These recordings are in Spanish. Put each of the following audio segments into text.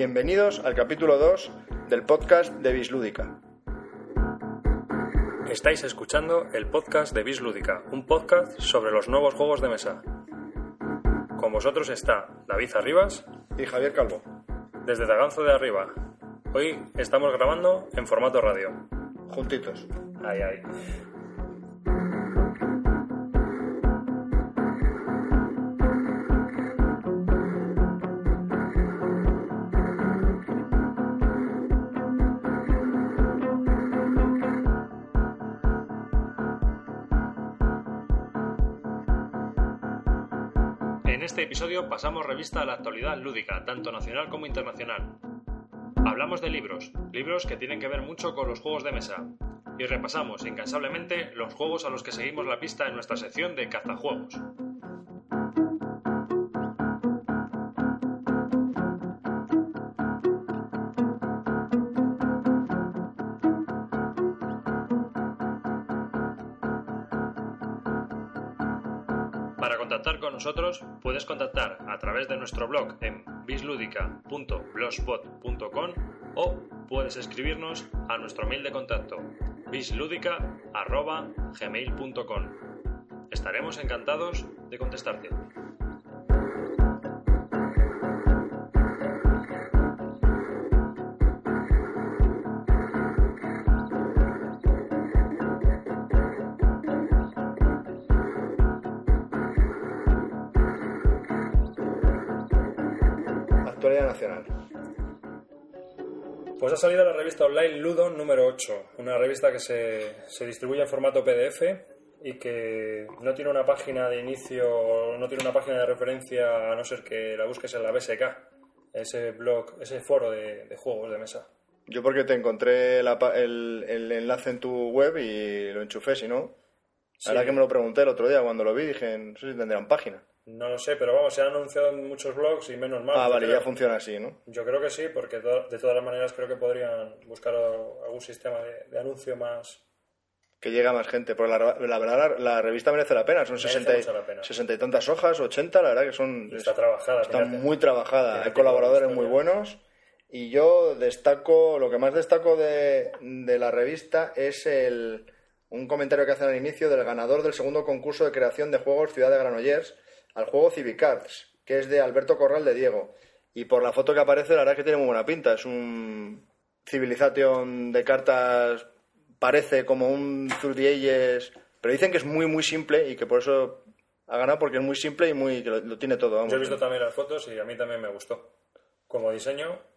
Bienvenidos al capítulo 2 del podcast de Bislúdica. Estáis escuchando el podcast de Bislúdica, un podcast sobre los nuevos juegos de mesa. Con vosotros está David Arribas Y Javier Calvo. desde Taganzo de Arriba. Hoy estamos grabando en formato radio. Juntitos. Ay, ay. Episodio pasamos revista a la actualidad lúdica, tanto nacional como internacional. Hablamos de libros, libros que tienen que ver mucho con los juegos de mesa. Y repasamos incansablemente los juegos a los que seguimos la pista en nuestra sección de cazajuegos. Nosotros puedes contactar a través de nuestro blog en bisludica.blogspot.com o puedes escribirnos a nuestro mail de contacto bisludica.gmail.com Estaremos encantados de contestarte. Nacional. Pues ha salido la revista online Ludo número 8, una revista que se, se distribuye en formato PDF y que no tiene una página de inicio, no tiene una página de referencia a no ser que la busques en la BSK, ese blog, ese foro de, de juegos de mesa. Yo porque te encontré la el, el enlace en tu web y lo enchufé, si no. Sí. Ahora que me lo pregunté el otro día cuando lo vi, dije, no sé si tendrán página. No lo sé, pero vamos, se ha anunciado en muchos blogs y menos mal. Ah, vale, creo. ya funciona así, ¿no? Yo creo que sí, porque de todas las maneras creo que podrían buscar algún sistema de, de anuncio más... Que llega más gente. Porque la, la verdad, la, la revista merece la pena. Son 60 y, mucho la pena. 60 y tantas hojas, 80, la verdad que son... y Está trabajada. Está fíjate. muy trabajada, hay colaboradores muy buenos y yo destaco, lo que más destaco de, de la revista es el, un comentario que hacen al inicio del ganador del segundo concurso de creación de juegos Ciudad de Granollers al juego Civic Arts, que es de Alberto Corral de Diego. Y por la foto que aparece, la verdad es que tiene muy buena pinta. Es un Civilization de cartas, parece como un Ages, pero dicen que es muy, muy simple y que por eso ha ganado porque es muy simple y muy que lo, tiene todo. Yo he visto también las fotos y a mí también me gustó. Como diseño...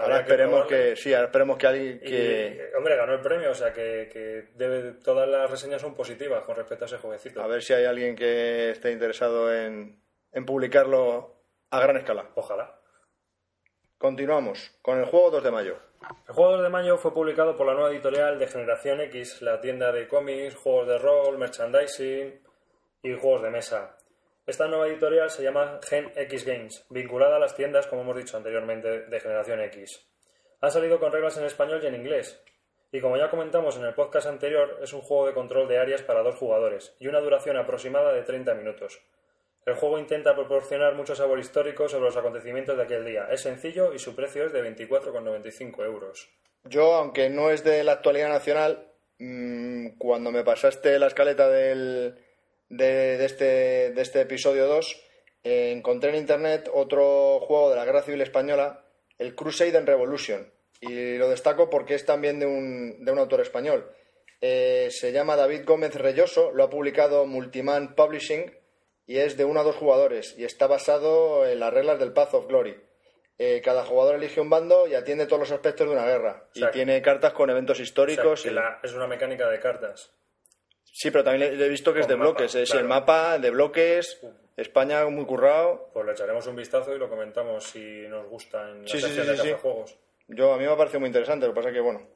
Ahora esperemos que, sí, ahora esperemos que alguien que eh, hombre, ganó el premio, o sea que, que debe, todas las reseñas son positivas con respecto a ese jueguecito. a ver si hay alguien que esté interesado en, en publicarlo a gran escala. Ojalá. Continuamos con el juego 2 de mayo. El juego 2 de mayo fue publicado por la nueva editorial de Generación X, la tienda de cómics, juegos de rol, merchandising y juegos de mesa. Esta nueva editorial se llama Gen X Games, vinculada a las tiendas, como hemos dicho anteriormente, de Generación X. Ha salido con reglas en español y en inglés. Y como ya comentamos en el podcast anterior, es un juego de control de áreas para dos jugadores y una duración aproximada de 30 minutos. El juego intenta proporcionar mucho sabor histórico sobre los acontecimientos de aquel día. Es sencillo y su precio es de 24,95 euros. Yo, aunque no es de la actualidad nacional, mm, cuando me pasaste la escaleta del, de, de este, de este episodio 2, eh, encontré en internet otro juego de la Guerra Civil Española, el Crusade and Revolution. Y lo destaco porque es también de un, de un autor español. Eh, se llama David Gómez Reyoso, lo ha publicado Multiman Publishing y es de uno a dos jugadores y está basado en las reglas del Path of Glory. Eh, cada jugador elige un bando y atiende todos los aspectos de una guerra. O sea, y tiene cartas con eventos O sea, históricos. y- la- es una mecánica de cartas. Sí, pero también le- he visto que es de mapa, bloques. Es claro. el mapa de bloques. España muy currado. Pues le echaremos un vistazo y lo comentamos si nos gusta en la Sí, de cazajuegos. Yo, a mí me ha parecido muy interesante. Lo que pasa que, bueno,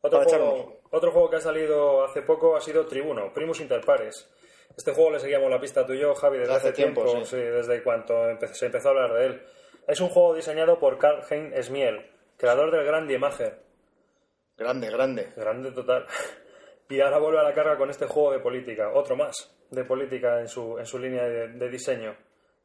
Otro juego, otro juego que ha salido hace poco ha sido Tribuno, Primus Inter Pares. Este juego le seguíamos la pista tú y yo, Javi, desde Hace hace, tiempo, tiempo, sí. sí, desde cuanto empe- se empezó a hablar de él. Es un juego diseñado por Karl Hein Smiel, creador del Gran Diemager. grande, grande. Grande total. Y ahora vuelve a la carga con este juego de política, otro más de política en su, en su línea de, de diseño.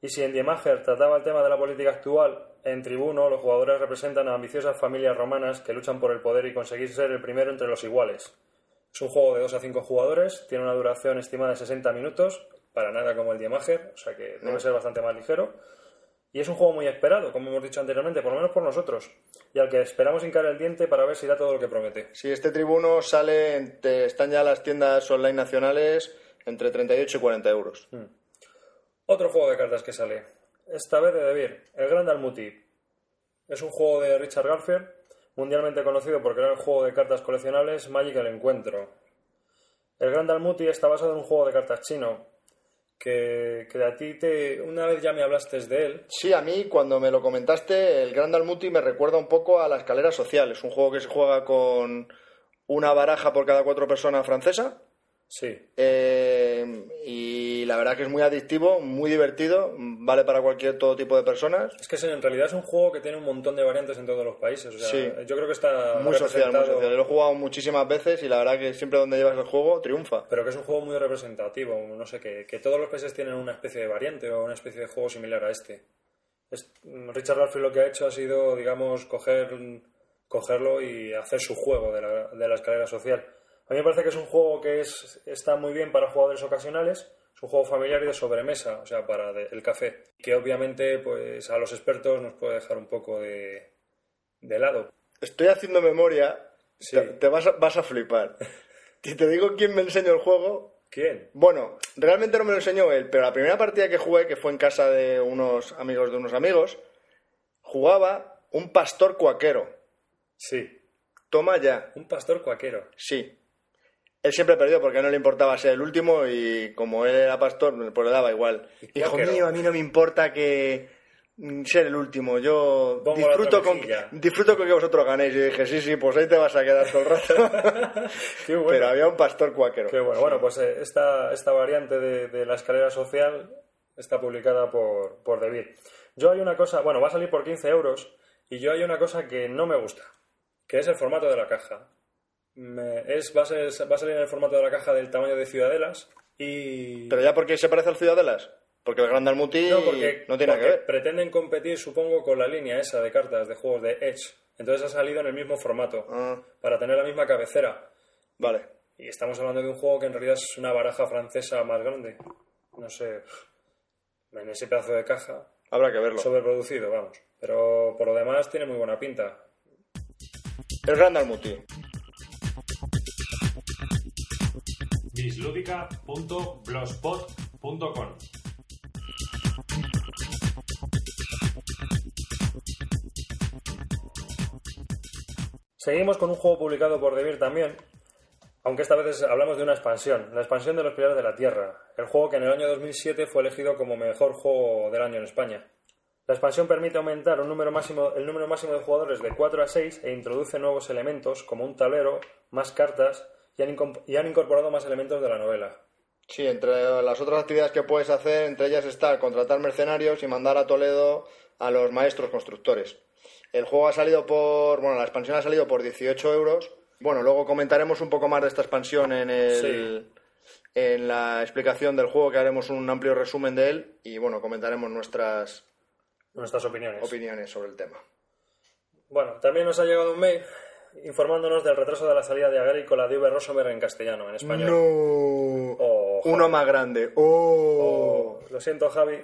Y si en Die Macher trataba el tema de la política actual, en Tribuno los jugadores representan a ambiciosas familias romanas que luchan por el poder y conseguir ser el primero entre los iguales. Es un juego de 2 a 5 jugadores, tiene una duración estimada de 60 minutos, para nada como el Die Macher, o sea que debe ser bastante más ligero. Y es un juego muy esperado, como hemos dicho anteriormente, por lo menos por nosotros, y al que esperamos hincar el diente para ver si da todo lo que promete. Si este tribuno sale, te- están ya las tiendas online nacionales entre 38 y 40 euros. Mm. Otro juego de cartas que sale, esta vez de Debir, el Grand Almuti. Es un juego de Richard Garfield, mundialmente conocido por crear el juego de cartas coleccionables Magic el Encuentro. El Grand Almuti está basado en un juego de cartas chino, que, a ti te... Una vez ya me hablaste de él, Sí, a mí cuando me lo comentaste, el Grand Almuti me recuerda un poco a la escalera social. Es un juego que se juega con una baraja por cada cuatro personas francesa. Sí, eh, y la verdad que es muy adictivo, muy divertido, vale para cualquier todo tipo de personas. Es que en realidad es un juego que tiene un montón de variantes en todos los países. O sea, Sí. Yo creo que está Muy social, muy social. Lo he jugado muchísimas veces y la verdad que siempre donde llevas el juego triunfa. Pero que es un juego muy representativo. No sé, que, que todos los países tienen una especie de variante o una especie de juego similar a este. Es- Richard Garfield lo que ha hecho ha sido, digamos, coger, cogerlo y hacer su juego de la, de la escalera social. A mí me parece que es un juego que es, está muy bien para jugadores ocasionales. Es un juego familiar y de sobremesa, o sea, para de- el café. Que obviamente, pues a los expertos nos puede dejar un poco de, de lado. Estoy haciendo memoria, Sí. te, te vas, a, vas a flipar. Si te digo quién me enseñó el juego, ¿Quién? bueno, realmente no me lo enseñó él, pero la primera partida que jugué, que fue en casa de unos amigos de unos amigos, jugaba un pastor cuaquero. Sí, Toma ya, un pastor cuaquero. sí. Él siempre perdió porque no le importaba ser el último y como él era pastor, pues le daba igual. Hijo mío, a mí no me importa que mm, ser el último. Yo Pongo disfruto con, disfruto con que vosotros ganéis. Y dije, sí, sí, pues ahí te vas a quedar todo el rato. Qué bueno. Pero había un pastor cuáquero. Qué bueno. Bueno, pues eh, esta, esta variante de, de la escalera social está publicada por, por David. Yo hay una cosa, bueno, va a salir por 15 euros y yo hay una cosa que no me gusta, que es el formato de la caja. Es, va, a ser- va a salir en el formato de la caja del tamaño de Ciudadelas y... Pero ya porque se parece al Ciudadelas. Porque el Gran Dalmuti no, porque, no tiene nada que ver. pretenden competir, supongo, con la línea esa de cartas de juegos de Edge. Entonces ha salido en el mismo formato, Ah, para tener la misma cabecera. vale. Y estamos hablando de un juego que en realidad es una baraja francesa más grande. No sé, en ese pedazo de caja, Habrá que verlo. sobreproducido, vamos. Pero por lo demás tiene muy buena pinta. El Gran Dalmuti. bisludica.blogspot.com Seguimos con un juego publicado por Devir también, aunque esta vez hablamos de una expansión, la expansión de los Pilares de la Tierra, el juego que en el año 2007 fue elegido como mejor juego del año en España. La expansión permite aumentar el número máximo de jugadores de 4 a 6 e introduce nuevos elementos como un tablero, más cartas y han, incom- y han incorporado más elementos de la novela. Sí, entre las otras actividades que puedes hacer, entre ellas está contratar mercenarios y mandar a Toledo a los maestros constructores. El juego ha salido por. Bueno, la expansión ha salido por 18 euros. Bueno, luego comentaremos un poco más de esta expansión en el. En la explicación del juego, que haremos un amplio resumen de él y bueno, comentaremos nuestras Nuestras opiniones. opiniones sobre el tema. Bueno, también nos ha llegado un mail informándonos del retraso de la salida de Agrícola de V. Rosomer en castellano, en español. No. Oh, Uno más grande. Oh. Oh, lo siento, Javi.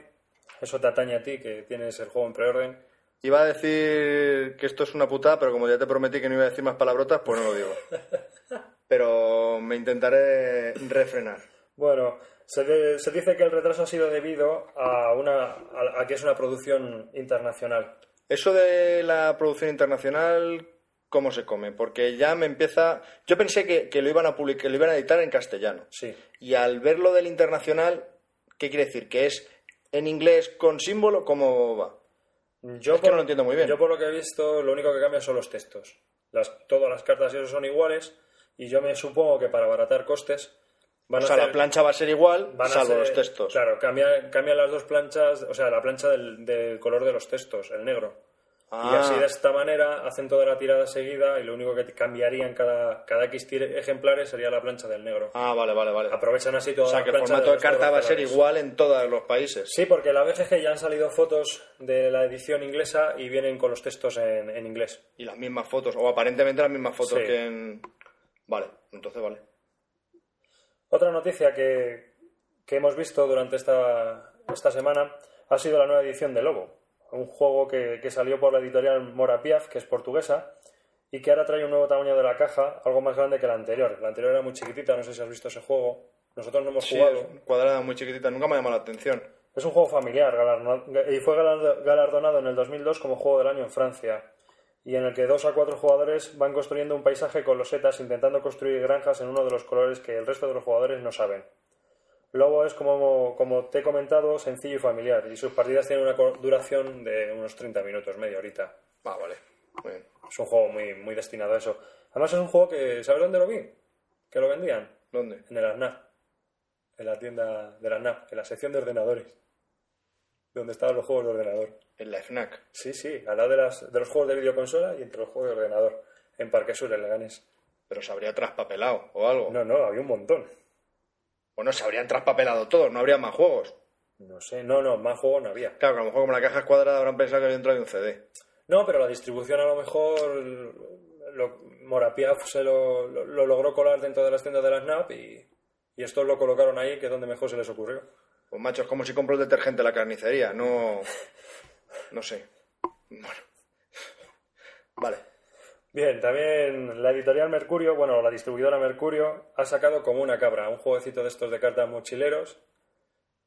Eso te atañe a ti, que tienes el juego en preorden. Iba a decir que esto es una putada, pero como ya te prometí que no iba a decir más palabrotas, pues no lo digo. Pero me intentaré refrenar. Bueno, se, de- se dice que el retraso ha sido debido a, una, a, a que es una producción internacional. Eso de la producción internacional, ¿cómo se come? Porque ya me empieza... Yo pensé que, que lo iban a publicar, que lo iban a editar en castellano. Sí. Y al verlo del internacional, ¿qué quiere decir? ¿Que es en inglés con símbolo? ¿Cómo va? Yo Es que no lo entiendo muy bien. Yo por lo que he visto, lo único que cambia son los textos. Las, todas las cartas y eso son iguales y yo me supongo que para abaratar costes van O a sea, hacer- la plancha va a ser igual, van a salvo ser- los textos. Claro, cambian, cambian las dos planchas, o sea, la plancha del, del color de los textos, el negro. Y Ah. así de esta manera hacen toda la tirada seguida y lo único que cambiaría en cada, cada X ejemplares sería la plancha del negro. Ah, vale, vale, vale. Aprovechan así O toda sea, la que el formato de carta va a ser igual en todos los países. Sí, porque la BGG ya han salido fotos de la edición inglesa y vienen con los textos en, en inglés. Y las mismas fotos, o aparentemente las mismas fotos Sí. que en... Vale, entonces vale. Otra noticia que, que hemos visto durante esta, esta semana ha sido la nueva edición de Lobo, un juego que, que salió por la editorial Mora Piaf, que es portuguesa, y que ahora trae un nuevo tamaño de la caja, algo más grande que la anterior. La anterior era muy chiquitita, no sé si has visto ese juego. Nosotros no hemos Sí, jugado. cuadrada, muy chiquitita, nunca me ha llamado la atención. Es un juego familiar y fue galardo- galardonado en el 2002 como Juego del Año en Francia, y en el que dos a cuatro jugadores van construyendo un paisaje con losetas intentando construir granjas en uno de los colores que el resto de los jugadores no saben. Lobo es, como, como te he comentado, sencillo y familiar, y sus partidas tienen una duración de unos 30 minutos, media horita. Ah, vale. Muy bien. Es un juego muy, muy destinado a eso. Además es un juego que... ¿Sabes dónde lo vi? Que lo vendían. ¿Dónde? En el ASNAF. En la tienda de la ASNAF, en la sección de ordenadores. Donde estaban los juegos de ordenador. En la FNAC. Sí, sí, al lado de, las, de los juegos de videoconsola y entre los juegos de ordenador. En Parque Sur, en Leganés. Pero se habría traspapelado o algo. No, no, había un montón. Bueno, se habrían traspapelado todos, no habría más juegos. No sé, no, no, más juegos no había. Claro, que a lo mejor como la caja es cuadrada habrán pensado que había entrado un CD. No, pero la distribución a lo mejor lo, Morapiaf se lo, lo- lo logró colar dentro de las tiendas de la SNAP y, y estos lo colocaron ahí, que es donde mejor se les ocurrió. Pues macho, es como si compro el detergente en la carnicería, no... No sé. Bueno. Vale. Bien, también la editorial Mercurio, bueno, la distribuidora Mercurio, ha sacado como una cabra, un jueguecito de estos de cartas mochileros,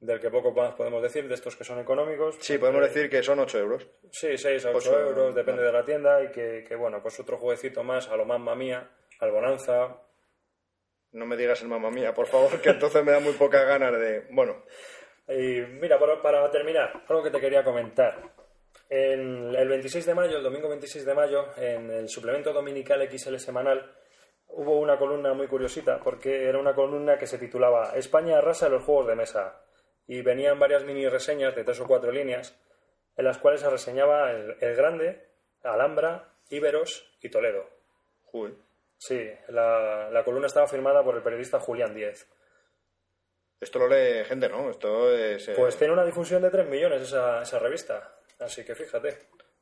del que poco más podemos decir, de estos que son económicos. Sí, podemos decir que son 8 euros. Sí, 6 a 8 Ocho, euros, depende vale. de la tienda, y que, que, bueno, pues otro jueguecito más a lo mamma mía, al Bonanza. No me digas el mamá mía, por favor, que entonces me da muy pocas ganas de... Bueno, Y mira, para, para terminar, algo que te quería comentar. En el 26 de mayo, el domingo 26 de mayo, en el suplemento dominical XL semanal, hubo una columna muy curiosita, porque era una columna que se titulaba España arrasa los juegos de mesa. Y venían varias mini reseñas de tres o cuatro líneas, en las cuales se reseñaba el, el Grande, Alhambra, Iberos y Toledo. Uy. Sí, la, la columna estaba firmada por el periodista Julián Díez. Esto lo lee gente, ¿no? Esto es... eh, Pues tiene una difusión de 3 millones esa, esa revista. Así que fíjate.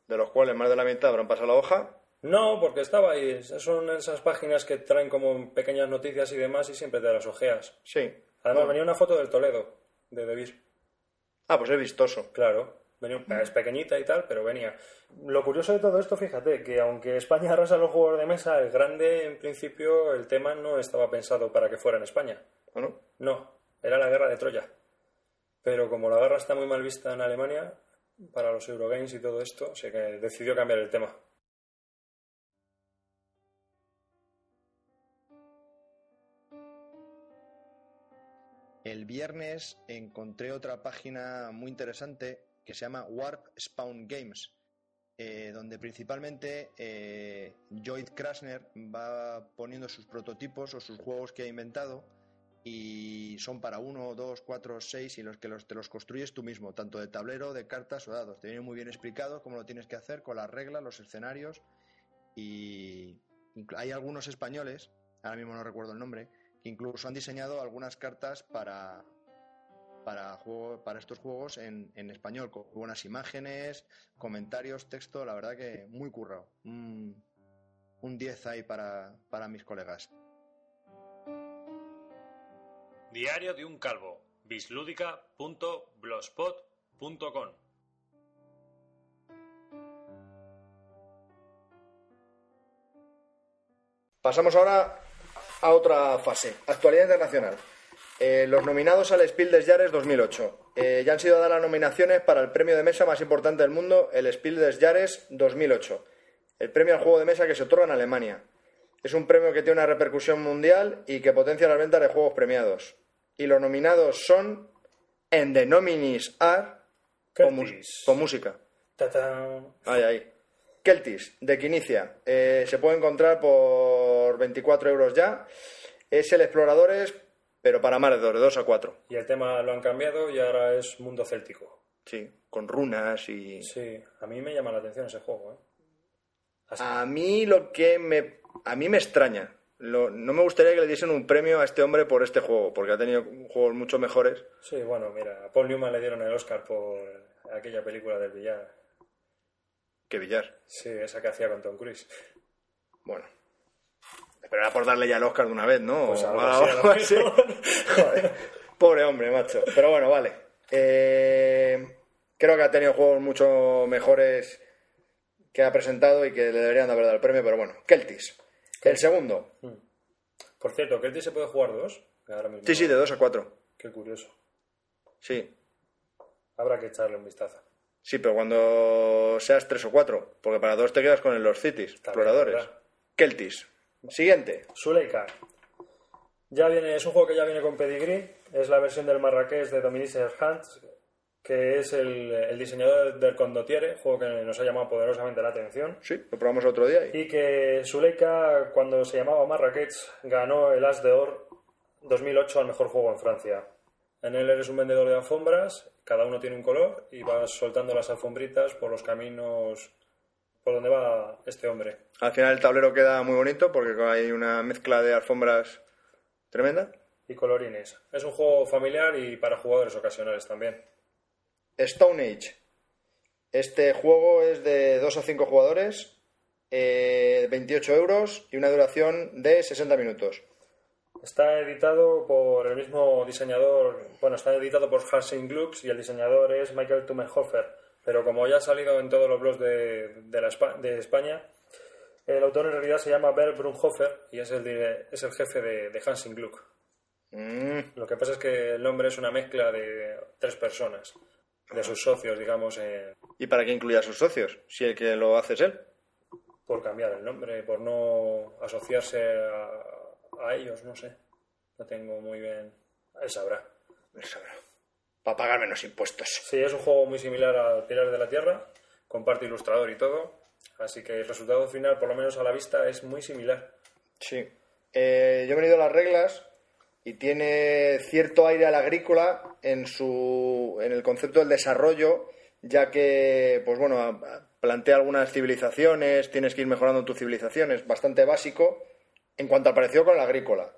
De los cuales más de la mitad habrán pasado la hoja. No, porque estaba ahí. Son esas páginas que traen como pequeñas noticias y demás y siempre te las ojeas. Sí. Además, venía una foto del Toledo, de Debir. Ah, pues es vistoso. Claro. Venía, es pequeñita y tal, pero venía. Lo curioso de todo esto, fíjate, que aunque España arrasa los juegos de mesa, el grande, en principio, el tema no estaba pensado para que fuera en España. Bueno, No, era la guerra de Troya. Pero como la guerra está muy mal vista en Alemania, para los Eurogames y todo esto, sé que decidió cambiar el tema. El viernes encontré otra página muy interesante que se llama Warp Spawn Games, eh, donde principalmente eh, Lloyd Krasner va poniendo sus prototipos o sus juegos que ha inventado y son para uno, dos, cuatro, seis y los que los, te los construyes tú mismo, tanto de tablero, de cartas o dados. Te viene muy bien explicado cómo lo tienes que hacer con las reglas, los escenarios y hay algunos españoles, ahora mismo no recuerdo el nombre, que incluso han diseñado algunas cartas para para, juego, para estos juegos en, español, con buenas imágenes, comentarios, texto, la verdad que muy currado. Un 10 ahí para, para mis colegas. Diario de un calvo. bislúdica.blogspot.com Pasamos ahora a otra fase, actualidad internacional. Eh, los nominados al Spiel des Jahres 2008. Eh, ya han sido dadas las nominaciones para el premio de mesa más importante del mundo, el Spiel des Jahres 2008. El premio al juego de mesa que se otorga en Alemania. Es un premio que tiene una repercusión mundial y que potencia las ventas de juegos premiados. Y los nominados son En the nominees are con, con música. ¡Tatán! Ahí, ahí. Keltis, de Quinicia. Eh, se puede encontrar por 24 euros ya. Es el Exploradores, pero para más de 2, de 2 a 4. Y el tema lo han cambiado y ahora es mundo céltico. Sí, con runas y... Sí, a mí me llama la atención ese juego, ¿eh? Así- A mí lo que me... A mí me extraña. Lo- no me gustaría que le diesen un premio a este hombre por este juego, porque ha tenido juegos mucho mejores. Sí, bueno, mira, a Paul Newman le dieron el Oscar por aquella película del billar. Que Villar. Sí, esa que hacía con Tom Cruise. Bueno. Pero era por darle ya el Oscar de una vez, ¿no? Pues O algo algo así. Joder. Pobre hombre, macho. Pero bueno, vale. Eh, creo que ha tenido juegos mucho mejores que ha presentado y que le deberían de haber dado el premio, pero bueno. Keltis. El segundo. Por cierto, ¿Kelty se puede jugar dos? Ahora mismo. Sí, sí, de 2 a 4. Qué curioso. Sí. Habrá que echarle un vistazo. Sí, pero cuando seas 3 o 4. Porque para dos te quedas con el Los Cities, exploradores. ¿verdad? Keltis. Siguiente. Suleika. Ya viene, es un juego que ya viene con Pedigree. Es la versión del Marrakech de Dominique Serhant, que es el, el diseñador del Condottiere, juego que nos ha llamado poderosamente la atención. Sí, lo probamos el otro día. Y... Y que Suleika, cuando se llamaba Marrakech, ganó el As de Or 2008 al mejor juego en Francia. En él eres un vendedor de alfombras, cada uno tiene un color y vas soltando las alfombritas por los caminos por donde va este hombre. Al final el tablero queda muy bonito porque hay una mezcla de alfombras tremenda. Y colorines. Es un juego familiar y para jugadores ocasionales también. Stone Age. Este juego es de 2 a 5 jugadores, eh, 28 euros y una duración de 60 minutos. Está editado por el mismo diseñador, bueno, está editado por Harsing Glux y el diseñador es Michael Tumenhofer. Pero como ya ha salido en todos los blogs de, de, la de España, el autor en realidad se llama Bert Brunhofer y es el, de- es el jefe de, de Hansing Gluck. Mm, Lo que pasa es que el nombre es una mezcla de tres personas, de sus socios, digamos, eh, ¿Y para qué incluye a sus socios? Si el que lo hace es él. por cambiar el nombre, por no asociarse a, a ellos, no sé. No tengo muy bien. Él sabrá. Para pagar menos impuestos. Sí, es un juego muy similar al Pilar de la Tierra, con parte ilustrador y todo. Así que el resultado final, por lo menos a la vista, es muy similar. Sí. Eh, yo he venido a las reglas y tiene cierto aire al agrícola en su en el concepto del desarrollo, ya que pues bueno, a- a- plantea algunas civilizaciones, tienes que ir mejorando tus civilizaciones, bastante básico en cuanto al parecido con el agrícola.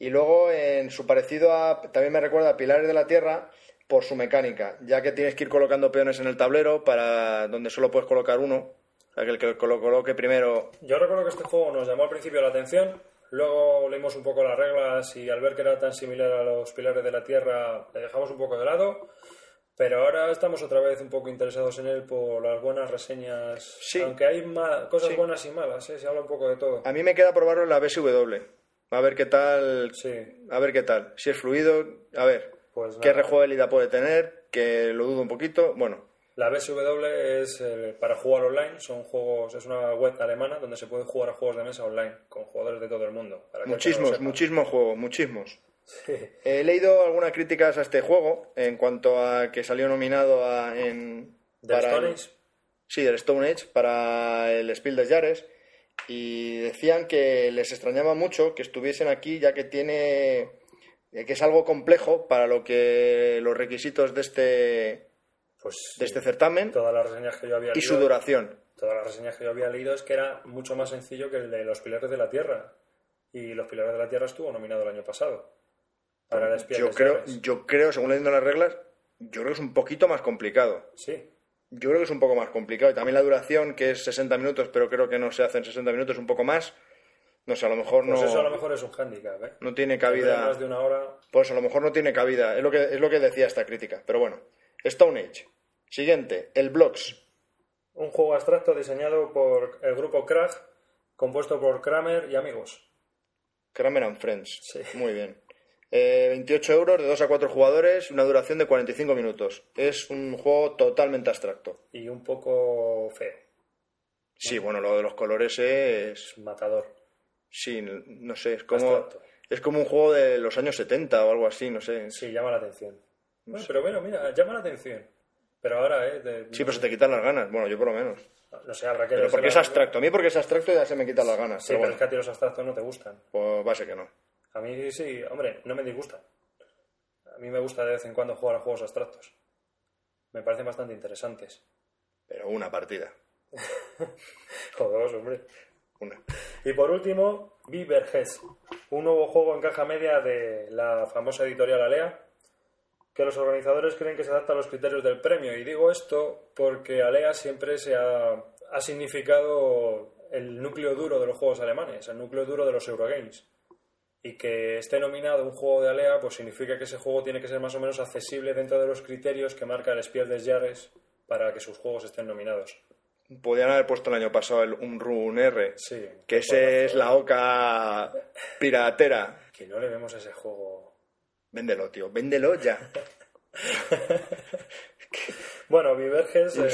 Y luego en su parecido a también me recuerda a Pilares de la Tierra por su mecánica, ya que tienes que ir colocando peones en el tablero para donde solo puedes colocar uno, o que el que lo coloque primero Yo recuerdo que este juego nos llamó al principio la atención, luego leímos un poco las reglas y al ver que era tan similar a los Pilares de la Tierra, le dejamos un poco de lado. Pero ahora estamos otra vez un poco interesados en él por las buenas reseñas. Sí. Aunque hay cosas Sí. buenas y malas, ¿eh? se habla un poco de todo. A mí me queda probarlo en la BSW. A ver qué tal. Sí, A ver qué tal. Si es fluido, a ver. pues ¿Qué puede tener? Que lo dudo un poquito. Bueno, La BSW es eh, para jugar online, son juegos, es una web alemana donde se puede jugar a juegos de mesa online con jugadores de todo el mundo. para muchísimos, muchísimos juegos, muchísimos. Sí. He leído algunas críticas a este juego en cuanto a que salió nominado a, en. ¿Del Stone Age? Sí, del Stone Age para el Spiel des Jahres y decían que les extrañaba mucho que estuviesen aquí ya que tiene que es algo complejo para lo que los requisitos de este Pues de este certamen todas las reseñas que yo había y leído, su duración. todas las reseñas que yo había leído es que era mucho más sencillo que el de los Pilares de la Tierra. Y los Pilares de la Tierra estuvo nominado el año pasado. Para el Yo creo, yo creo, según leyendo las reglas, yo creo que es un poquito más complicado. Sí, Yo creo que es un poco más complicado. Y también la duración, que es 60 minutos, pero creo que no se hace en 60 minutos, un poco más. No sé, a lo mejor pues no, eso a lo mejor es un hándicap, ¿eh? no tiene cabida. Más de una hora. Pues a lo mejor no tiene cabida. Es lo que, es lo que decía esta crítica. Pero bueno, Stone Age. Siguiente, el Blocks. Un juego abstracto diseñado por el grupo Krag, compuesto por Kramer y amigos. Kramer and Friends. Sí. Muy bien. Eh, 28 euros de 2 a 4 jugadores una duración de 45 minutos. Es un juego totalmente abstracto. Y un poco feo. Sí, bueno, lo de los colores es. Es matador. Sí, no sé, es como. Abstracto. Es como un juego de los años 70 o algo así, no sé. Sí, llama la atención. Bueno, pero bueno, mira, llama la atención. Pero ahora, ¿eh? de- Sí, pero se te quitan las ganas. Bueno, yo por lo menos. No sé, habrá que Pero porque es abstracto. A mí porque es abstracto ya se me quitan las ganas. Sí, pero bueno, es que a ti los abstractos no te gustan. pues va a ser que no. A mí sí, hombre, no me disgustan. A mí me gusta de vez en cuando jugar a juegos abstractos. me parecen bastante interesantes. Pero una partida. O dos, hombre. Una. Y por último, Beaverheads, un nuevo juego en caja media de la famosa editorial Alea, que los organizadores creen que se adapta a los criterios del premio. Y digo esto porque Alea siempre se ha, ha significado el núcleo duro de los juegos alemanes, el núcleo duro de los Eurogames. Y que esté nominado un juego de Alea, pues significa que ese juego tiene que ser más o menos accesible dentro de los criterios que marca el Spiel des Jahres para que sus juegos estén nominados. Podrían haber puesto el año pasado el un Run R, Sí. que ese es la oca piratera. Que no le vemos a ese juego. Véndelo, tío, véndelo ya. Bueno, Viverges eh,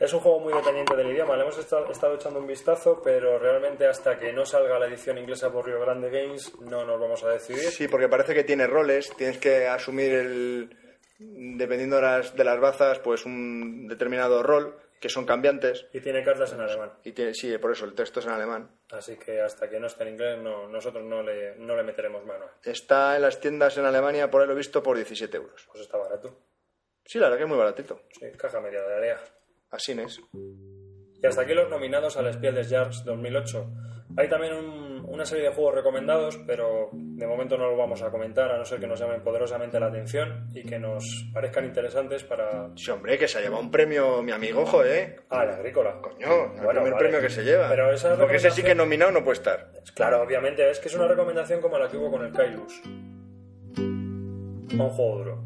es un juego muy dependiente del idioma. Le hemos estado, estado echando un vistazo, pero realmente hasta que no salga la edición inglesa por Rio Grande Games no nos vamos a decidir. Sí, porque parece que tiene roles, tienes que asumir el, dependiendo de las, de las bazas, pues un determinado rol, que son cambiantes. Y tiene cartas en alemán. Y tiene, sí, por eso el texto es en alemán. Así que hasta que no esté en inglés no, nosotros no le, no le meteremos mano. Está en las tiendas en Alemania, por ahí lo he visto, por 17 euros. Pues está barato. Sí, la verdad que es muy baratito. Sí, caja media de área. Así es. Y hasta aquí los nominados al Spiel des Jahres 2008. Hay también un- una serie de juegos recomendados, pero de momento no los vamos a comentar, a no ser que nos llamen poderosamente la atención y que nos parezcan interesantes para... Sí, hombre, que se ha llevado un premio mi amigo, ojo, ¿eh? Ah, el agrícola. Coño, el Bueno, primer vale. premio que se lleva. Pero esa Porque ese sí que nominado no puede estar. Claro, obviamente, es que es una recomendación como la que hubo con el Kailus. Un juego duro.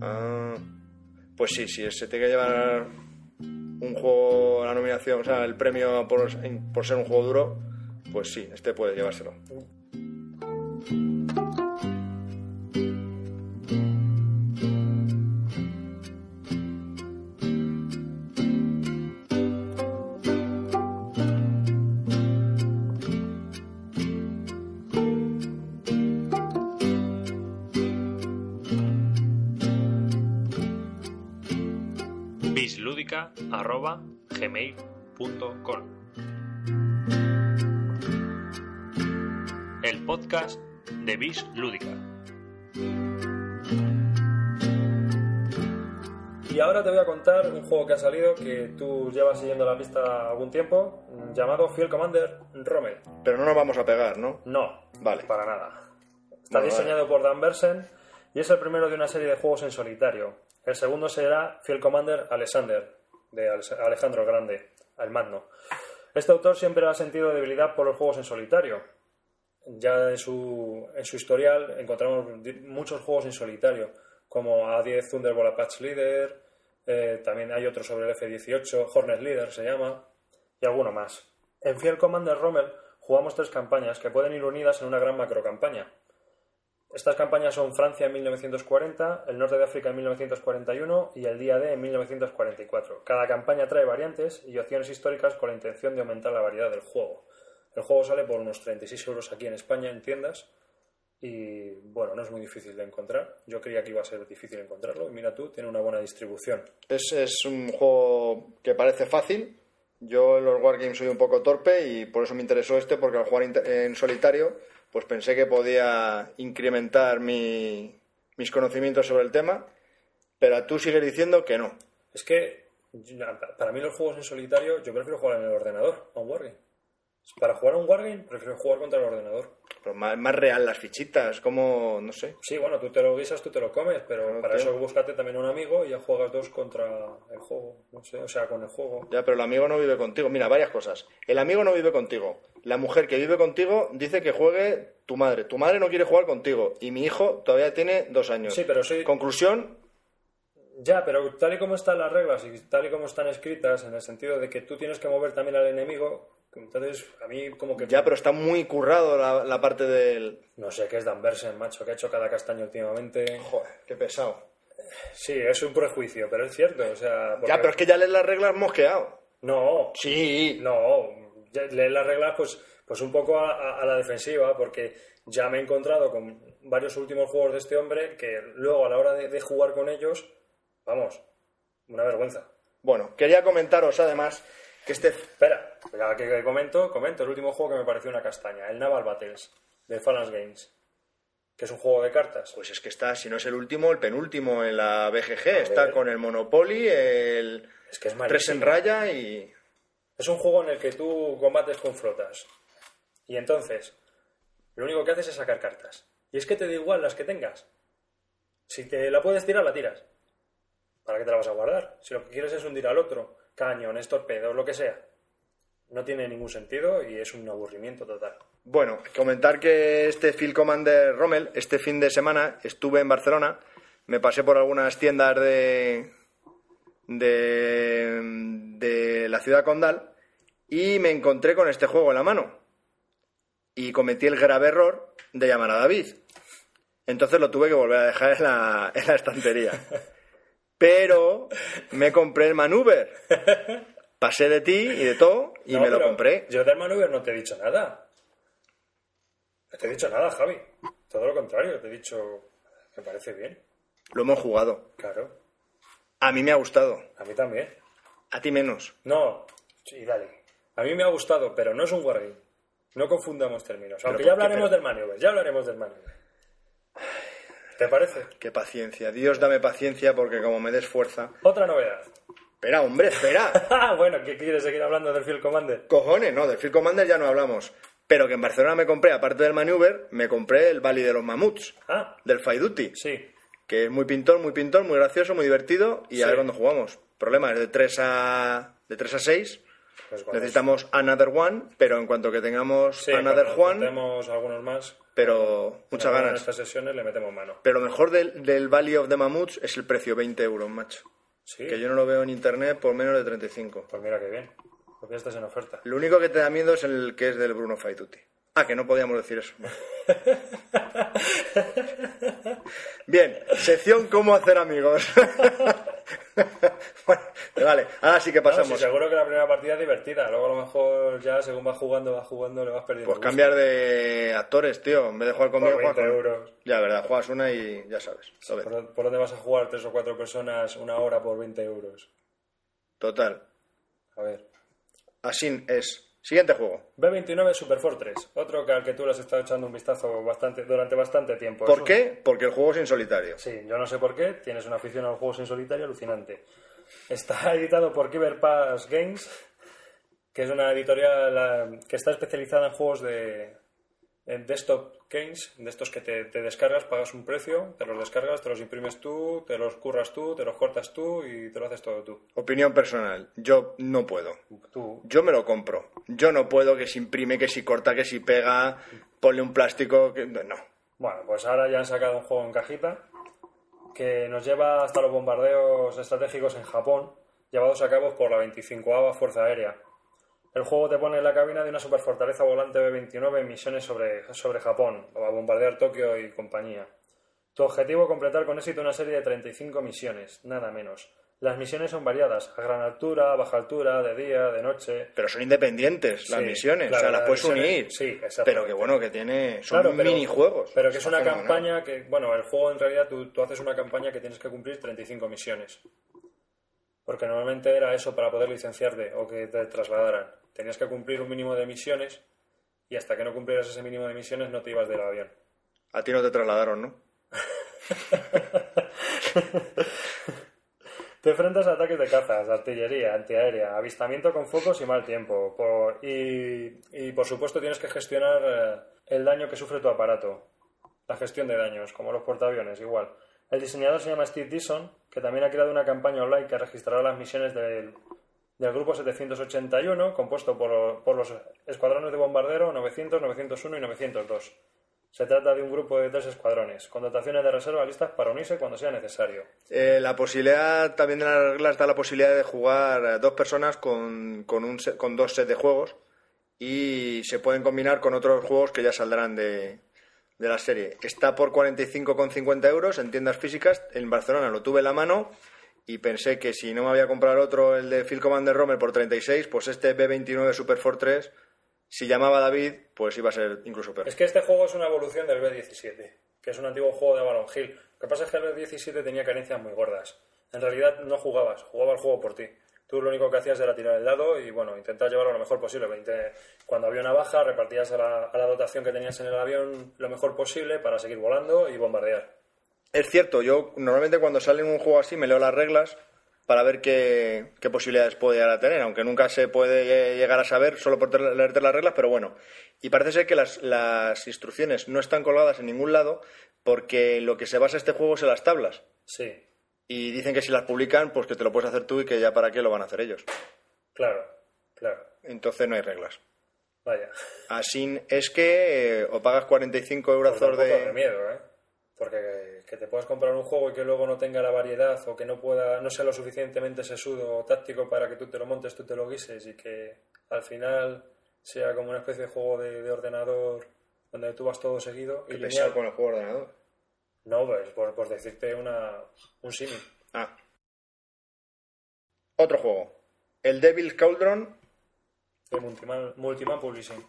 Ah, pues sí, sí, se tiene que llevar un juego, la nominación, o sea, el premio por, por ser un juego duro, pues sí, este puede llevárselo. bislúdica.gmail.com podcast de Bis Lúdica. Y ahora te voy a contar un juego que ha salido que tú llevas siguiendo la pista algún tiempo, llamado Field Commander Rommel. Pero no nos vamos a pegar, ¿no? No, Vale. para nada. Está Vale, diseñado por Dan Bersen y es el primero de una serie de juegos en solitario. El segundo será Field Commander Alexander, de Ale- Alejandro el Grande, al Magno. Este autor siempre ha sentido debilidad por los juegos en solitario. Ya en su, en su historial encontramos muchos juegos en solitario, como A10 Thunderbolt Apache Leader, eh, también hay otro sobre el F-18, Hornet Leader se llama, y alguno más. En Field Commander Rommel jugamos tres campañas que pueden ir unidas en una gran macrocampaña. Estas campañas son Francia en 1940, el norte de África en 1941 y el día D en 1944. Cada campaña trae variantes y opciones históricas con la intención de aumentar la variedad del juego. El juego sale por unos 36 euros aquí en España en tiendas y bueno, no es muy difícil de encontrar. Yo creía que iba a ser difícil encontrarlo y mira tú, tiene una buena distribución. Es, es un juego que parece fácil. Yo en los Wargames soy un poco torpe y por eso me interesó este, porque al jugar en solitario, pues pensé que podía incrementar mi- mis conocimientos sobre el tema, pero tú sigues diciendo que no. Es que para mí los juegos en solitario yo prefiero jugar en el ordenador, a un Wargame. Para jugar a un Wargame prefiero jugar contra el ordenador. Pero más, más real las fichitas, como, no sé. Sí, bueno, tú te lo guisas, tú te lo comes, pero Claro, para eso búscate también un amigo y ya juegas dos contra el juego, no sé, o sea, con el juego. Ya, pero el amigo no vive contigo. Mira, varias cosas. El amigo no vive contigo. La mujer que vive contigo dice que juegue tu madre. Tu madre no quiere jugar contigo. Y mi hijo todavía tiene dos años. Sí, pero soy... Conclusión, Ya, pero tal y como están las reglas y tal y como están escritas, en el sentido de que tú tienes que mover también al enemigo, entonces a mí como que... ya, pero está muy currado la, la parte del... No sé qué es Dan Bersen, macho, que ha hecho cada castaño últimamente. Joder, qué pesado. Sí, es un prejuicio, pero es cierto, o sea... porque- Ya, pero es que ya lees las reglas mosqueado. No, Sí. No, ya leer las reglas pues, pues un poco a, a- a la defensiva, porque ya me he encontrado con varios últimos juegos de este hombre que luego a la hora de, de jugar con ellos, vamos, una vergüenza. Bueno, quería comentaros además que este... Espera, ya que, comento, comento el último juego que me pareció una castaña, el Naval Battles, de Phalanx Games. que es un juego de cartas. Pues es que está, si no es el último, el penúltimo en la BGG. Está con el Monopoly, el Es que es tres en raya y... Es un juego en el que tú combates con flotas. Y entonces, lo único que haces es sacar cartas. Y es que te da igual las que tengas. Si te la puedes tirar, la tiras. ¿Para qué te la vas a guardar? Si lo que quieres es hundir al otro, cañones, torpedos, lo que sea. No tiene ningún sentido y es un aburrimiento total. Bueno, comentar que este Field Commander Rommel, este fin de semana estuve en Barcelona, me pasé por algunas tiendas de, de, de la ciudad condal y me encontré con este juego en la mano. Y cometí el grave error de llamar a David. Entonces lo tuve que volver a dejar en la, en la estantería. Pero me compré el Maneuver. Pasé de ti y de todo y No, me lo compré. Yo del Maneuver no te he dicho nada. No te he dicho nada, Javi. Todo lo contrario, te he dicho me parece bien. Lo hemos jugado. Claro, A mí me ha gustado. a mí también. A ti menos. No, sí, dale. A mí me ha gustado, pero no es un wargame. No confundamos términos. Aunque ¿por ya hablaremos Pero- del maneuver, ya hablaremos del maneuver. ¿Te parece? Qué paciencia. Dios dame paciencia porque como me des fuerza. Otra novedad. Espera, hombre, espera. Bueno, ¿qué quieres seguir hablando del Field Commander? Cojones, no, del Field Commander ya no hablamos. Pero que en Barcelona me compré, aparte del Maneuver, me compré el Valley de los Mamuts, Ah, del Fight Duty. sí. Que es muy pintor, muy pintor, muy gracioso, muy divertido. Y a Sí. ver cuándo jugamos. Problema es de 3 a, de 3 a 6. Pues cuando- Necesitamos Another One, pero en cuanto que tengamos sí, Another cuando One, Tenemos algunos más. Pero muchas En ganas. estas sesiones le metemos mano. Pero lo mejor del, del Valley of the Mamuts es el precio, 20 euros, macho. Sí. Que yo no lo veo en internet por menos de 35. Pues mira qué bien. Porque estás en oferta. Lo único que te da miedo es el que es del Bruno Duty. Ah, que no podíamos decir eso. Bien, sección cómo hacer amigos. bueno, vale, ahora sí que No, sí, pasamos. seguro que la primera partida es divertida. Luego a lo mejor ya según vas jugando, vas jugando, le vas perdiendo. Pues cambiar de actores, tío. En vez de jugar conmigo, Por juegas 20 con... euros. Ya, verdad, juegas una y ya sabes. lo ves. ¿Por, por dónde vas a jugar tres o cuatro personas una hora por 20 euros? Total. A ver. Así es. Siguiente juego. B29 Super Fortress, otro que al que tú le has estado echando un vistazo bastante, durante bastante tiempo. ¿Por qué? Porque el juego es en solitario. Sí, yo no sé por qué, tienes una afición a los juegos en solitario alucinante. Está editado por Cyberpass Games, que es una editorial eh, que está especializada en juegos de en desktop games, de estos que te, te descargas, pagas un precio, te los descargas, te los imprimes tú, te los curras tú, te los cortas tú y te lo haces todo tú. Opinión personal. Yo no puedo. Tú. Yo me lo compro. Yo no puedo que si imprime, que si corta, que si pega, ponle un plástico. Que... No. Bueno, pues ahora ya han sacado un juego en cajita que nos lleva hasta los bombardeos estratégicos en Japón, llevados a cabo por la 25 Fuerza Aérea. El juego te pone en la cabina de una superfortaleza volante B-29 en misiones sobre, sobre Japón, a bombardear Tokio y compañía. Tu objetivo completar con éxito una serie de 35 misiones, nada menos. Las misiones son variadas, a gran altura, a baja altura, de día, de noche. Pero son independientes las Sí, misiones. claro, o sea, las las puedes unir. sí. Pero que bueno, que tiene. Son Claro, pero- minijuegos. Pero que es una campaña que, bueno, el juego en realidad tú, tú haces una campaña que tienes que cumplir 35 misiones. Porque normalmente era eso para poder licenciarte o que te trasladaran. Tenías que cumplir un mínimo de misiones y hasta que no cumplieras ese mínimo de misiones no te ibas del avión. A ti no te trasladaron, ¿no? Te enfrentas a ataques de cazas, de artillería, antiaérea, avistamiento con focos y mal tiempo. Por- y, y, por supuesto tienes que gestionar eh, el daño que sufre tu aparato. La gestión de daños, como los portaaviones, igual. El diseñador se llama Steve Dixon, que también ha creado una campaña online que registrará las misiones del, del Grupo 781, compuesto por, por los escuadrones de bombardero 900, 901 y 902. Se trata de un grupo de tres escuadrones, con dotaciones de reserva listas para unirse cuando sea necesario. Eh, la posibilidad, también en las reglas está la posibilidad de jugar dos personas con, con, un con dos sets de juegos y se pueden combinar con otros juegos que ya saldrán de, de la serie. Está por 45,50 euros en tiendas físicas. En Barcelona lo tuve en la mano y pensé que si no me había comprado otro, el de Field Commander Romer, por 36, pues este B29 Super Fortress, si llamaba David, pues iba a ser incluso peor. Es que este juego es una evolución del B17, que es un antiguo juego de Avalon Hill. Lo que pasa es que el B17 tenía carencias muy gordas. En realidad no jugabas, jugaba el juego por ti. Tú lo único que hacías era tirar el dado y, bueno, intentar llevarlo lo mejor posible. Cuando había una baja, repartías a la, a la dotación que tenías en el avión lo mejor posible para seguir volando y bombardear. Es cierto, yo normalmente cuando sale un juego así me leo las reglas para ver qué, qué posibilidades puede llegar a tener, aunque nunca se puede llegar a saber solo por te- leerte las reglas, pero bueno. Y parece ser que las, las instrucciones no están colgadas en ningún lado porque lo que se basa este juego es en las tablas. Sí, Y dicen que si las publican, pues que te lo puedes hacer tú y que ya para qué lo van a hacer ellos. claro, claro. Entonces no hay reglas. Vaya. Así es que eh, o pagas 45 euros Pues de miedo, ¿eh? Porque que te puedas comprar un juego y que luego no tenga la variedad o que no pueda, no sea lo suficientemente sesudo o táctico para que tú te lo montes, tú te lo guises y que al final sea como una especie de juego de, de ordenador donde tú vas todo seguido y lineal. con el juego de ordenador. No, pues por, por decirte una, un símil. Ah. Otro juego. El Devil's Cauldron. de Multiman, Multiman Publishing.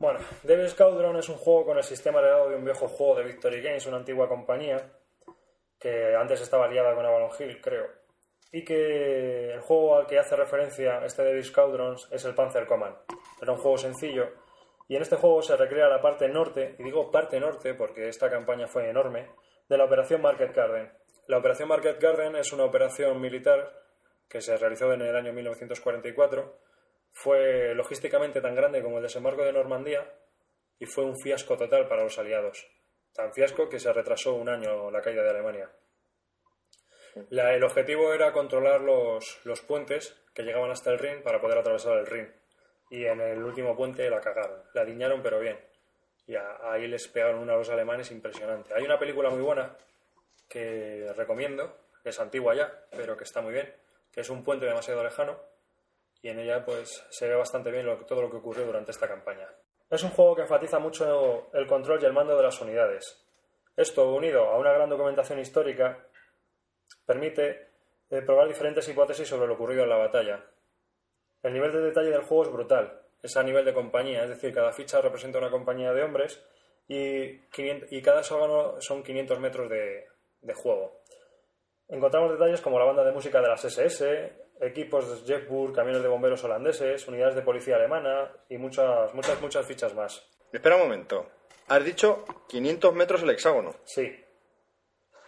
Bueno, Devil's Cauldron es un juego con el sistema heredado de un viejo juego de Victory Games, una antigua compañía que antes estaba aliada con Avalon Hill, creo. Y que el juego al que hace referencia este Devil's Cauldron es el Panzer Command. Era un juego sencillo y en este juego se recrea la parte norte, y digo parte norte porque esta campaña fue enorme, de la operación Market Garden. La operación Market Garden es una operación militar que se realizó en el año 1944. Fue logísticamente tan grande como el desembarco de Normandía y fue un fiasco total para los aliados. Tan fiasco que se retrasó un año la caída de Alemania. El objetivo era controlar los, los puentes que llegaban hasta el Rin para poder atravesar el Rin. Y en el último puente la cagaron. La diñaron, pero bien. Y a- ahí les pegaron una a los alemanes impresionante. Hay una película muy buena que recomiendo, que es antigua ya, pero que está muy bien, que es un puente demasiado lejano y en ella pues se ve bastante bien todo lo que ocurrió durante esta campaña. Es un juego que enfatiza mucho el control y el mando de las unidades. Esto, unido a una gran documentación histórica, permite eh, probar diferentes hipótesis sobre lo ocurrido en la batalla. El nivel de detalle del juego es brutal. Es a nivel de compañía, es decir, cada ficha representa una compañía de hombres y, 500 y cada hexágono son 500 metros de, de juego. Encontramos detalles como la banda de música de las SS, equipos de Jeffburg, camiones de bomberos holandeses, unidades de policía alemana y muchas, muchas, muchas fichas más. Espera un momento. Has dicho 500 metros el hexágono. Sí,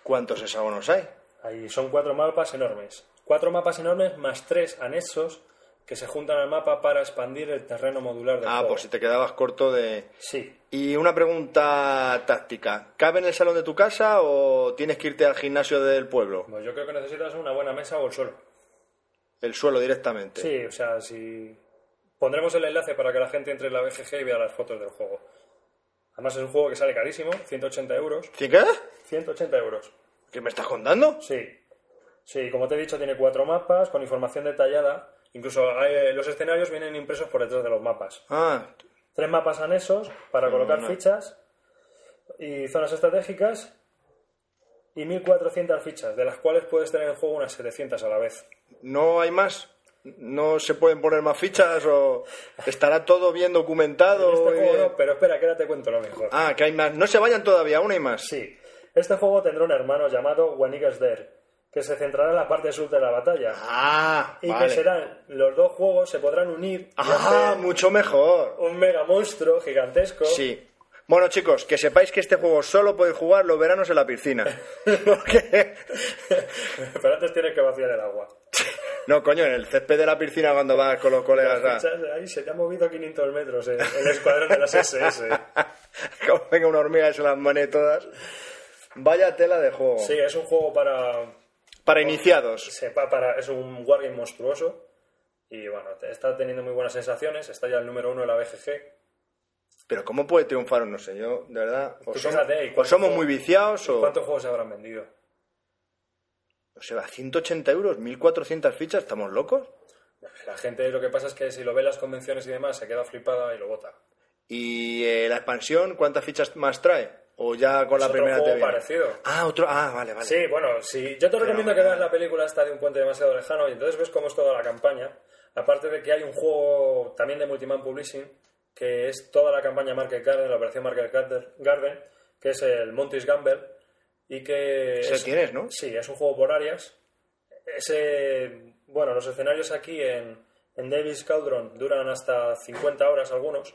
¿Cuántos hexágonos hay? ahí son cuatro mapas enormes. Cuatro mapas enormes más tres anexos que se juntan al mapa para expandir el terreno modular del Ah, juego. pues si te quedabas corto de... Sí, Y una pregunta táctica. ¿Cabe en el salón de tu casa o tienes que irte al gimnasio del pueblo? pues yo creo que necesitas una buena mesa o el suelo. El suelo directamente. Sí, o sea, si pondremos el enlace para que la gente entre en la BGG y vea las fotos del juego. Además es un juego que sale carísimo, 180 euros. ¿Sí qué? 180 euros. ¿Qué me estás contando? Sí. Sí, como te he dicho, tiene cuatro mapas con información detallada. Incluso hay- los escenarios vienen impresos por detrás de los mapas. Ah, Tres mapas anexos para colocar no. fichas y zonas estratégicas y 1400 fichas, de las cuales puedes tener en juego unas 700 a la vez. ¿no hay más? ¿No se pueden poner más fichas o estará todo bien documentado? En este y juego no, pero espera, que ahora te cuento lo mejor. Ah, que hay más. No se vayan todavía, aún hay más. Sí, este juego tendrá un hermano llamado Wenigas Der, que se centrará en la parte sur de la batalla. Ah, y vale. que serán, los dos juegos se podrán unir Ah, mucho mejor. un mega monstruo gigantesco. Sí. Bueno, chicos, que sepáis que este juego solo podéis jugar los veranos en la piscina. Porque... Pero antes tienes que vaciar el agua. No, coño, en el césped de la piscina cuando vas con los colegas. Fichas, Ahí se te ha movido 500 metros el, el escuadrón de las SS. Como venga una hormiga y se las mane todas. Vaya tela de juego. Sí, es un juego para, Para iniciados. sepa, para es un wargame monstruoso y bueno, está teniendo muy buenas sensaciones, está ya el número uno de la BGG. Pero ¿cómo puede triunfar? No sé, yo, de verdad... O somos, fíjate, ¿y o cuánto somos juego- muy viciados o... ¿Cuántos juegos se habrán vendido? O sea, 180 euros, 1400 fichas, ¿estamos locos? La gente lo que pasa es que si lo ve en las convenciones y demás se queda flipada y lo vota. ¿Y eh, la expansión cuántas fichas más trae? ¿O ya con Es la otro primera te juego viene? parecido. Ah, otro... Ah, vale, vale. Sí, bueno, sí, yo te recomiendo que veas la película esta de un puente demasiado lejano y entonces ves cómo es toda la campaña. Aparte de que hay un juego también de Multiman Publishing, que es toda la campaña Market Garden, la operación Market Garden- que es el Monty's Gamble, y que... Ese es- tienes, ¿no? Sí, es un juego por áreas. ese, bueno, los escenarios aquí en, en Davis Cauldron duran hasta 50 horas algunos,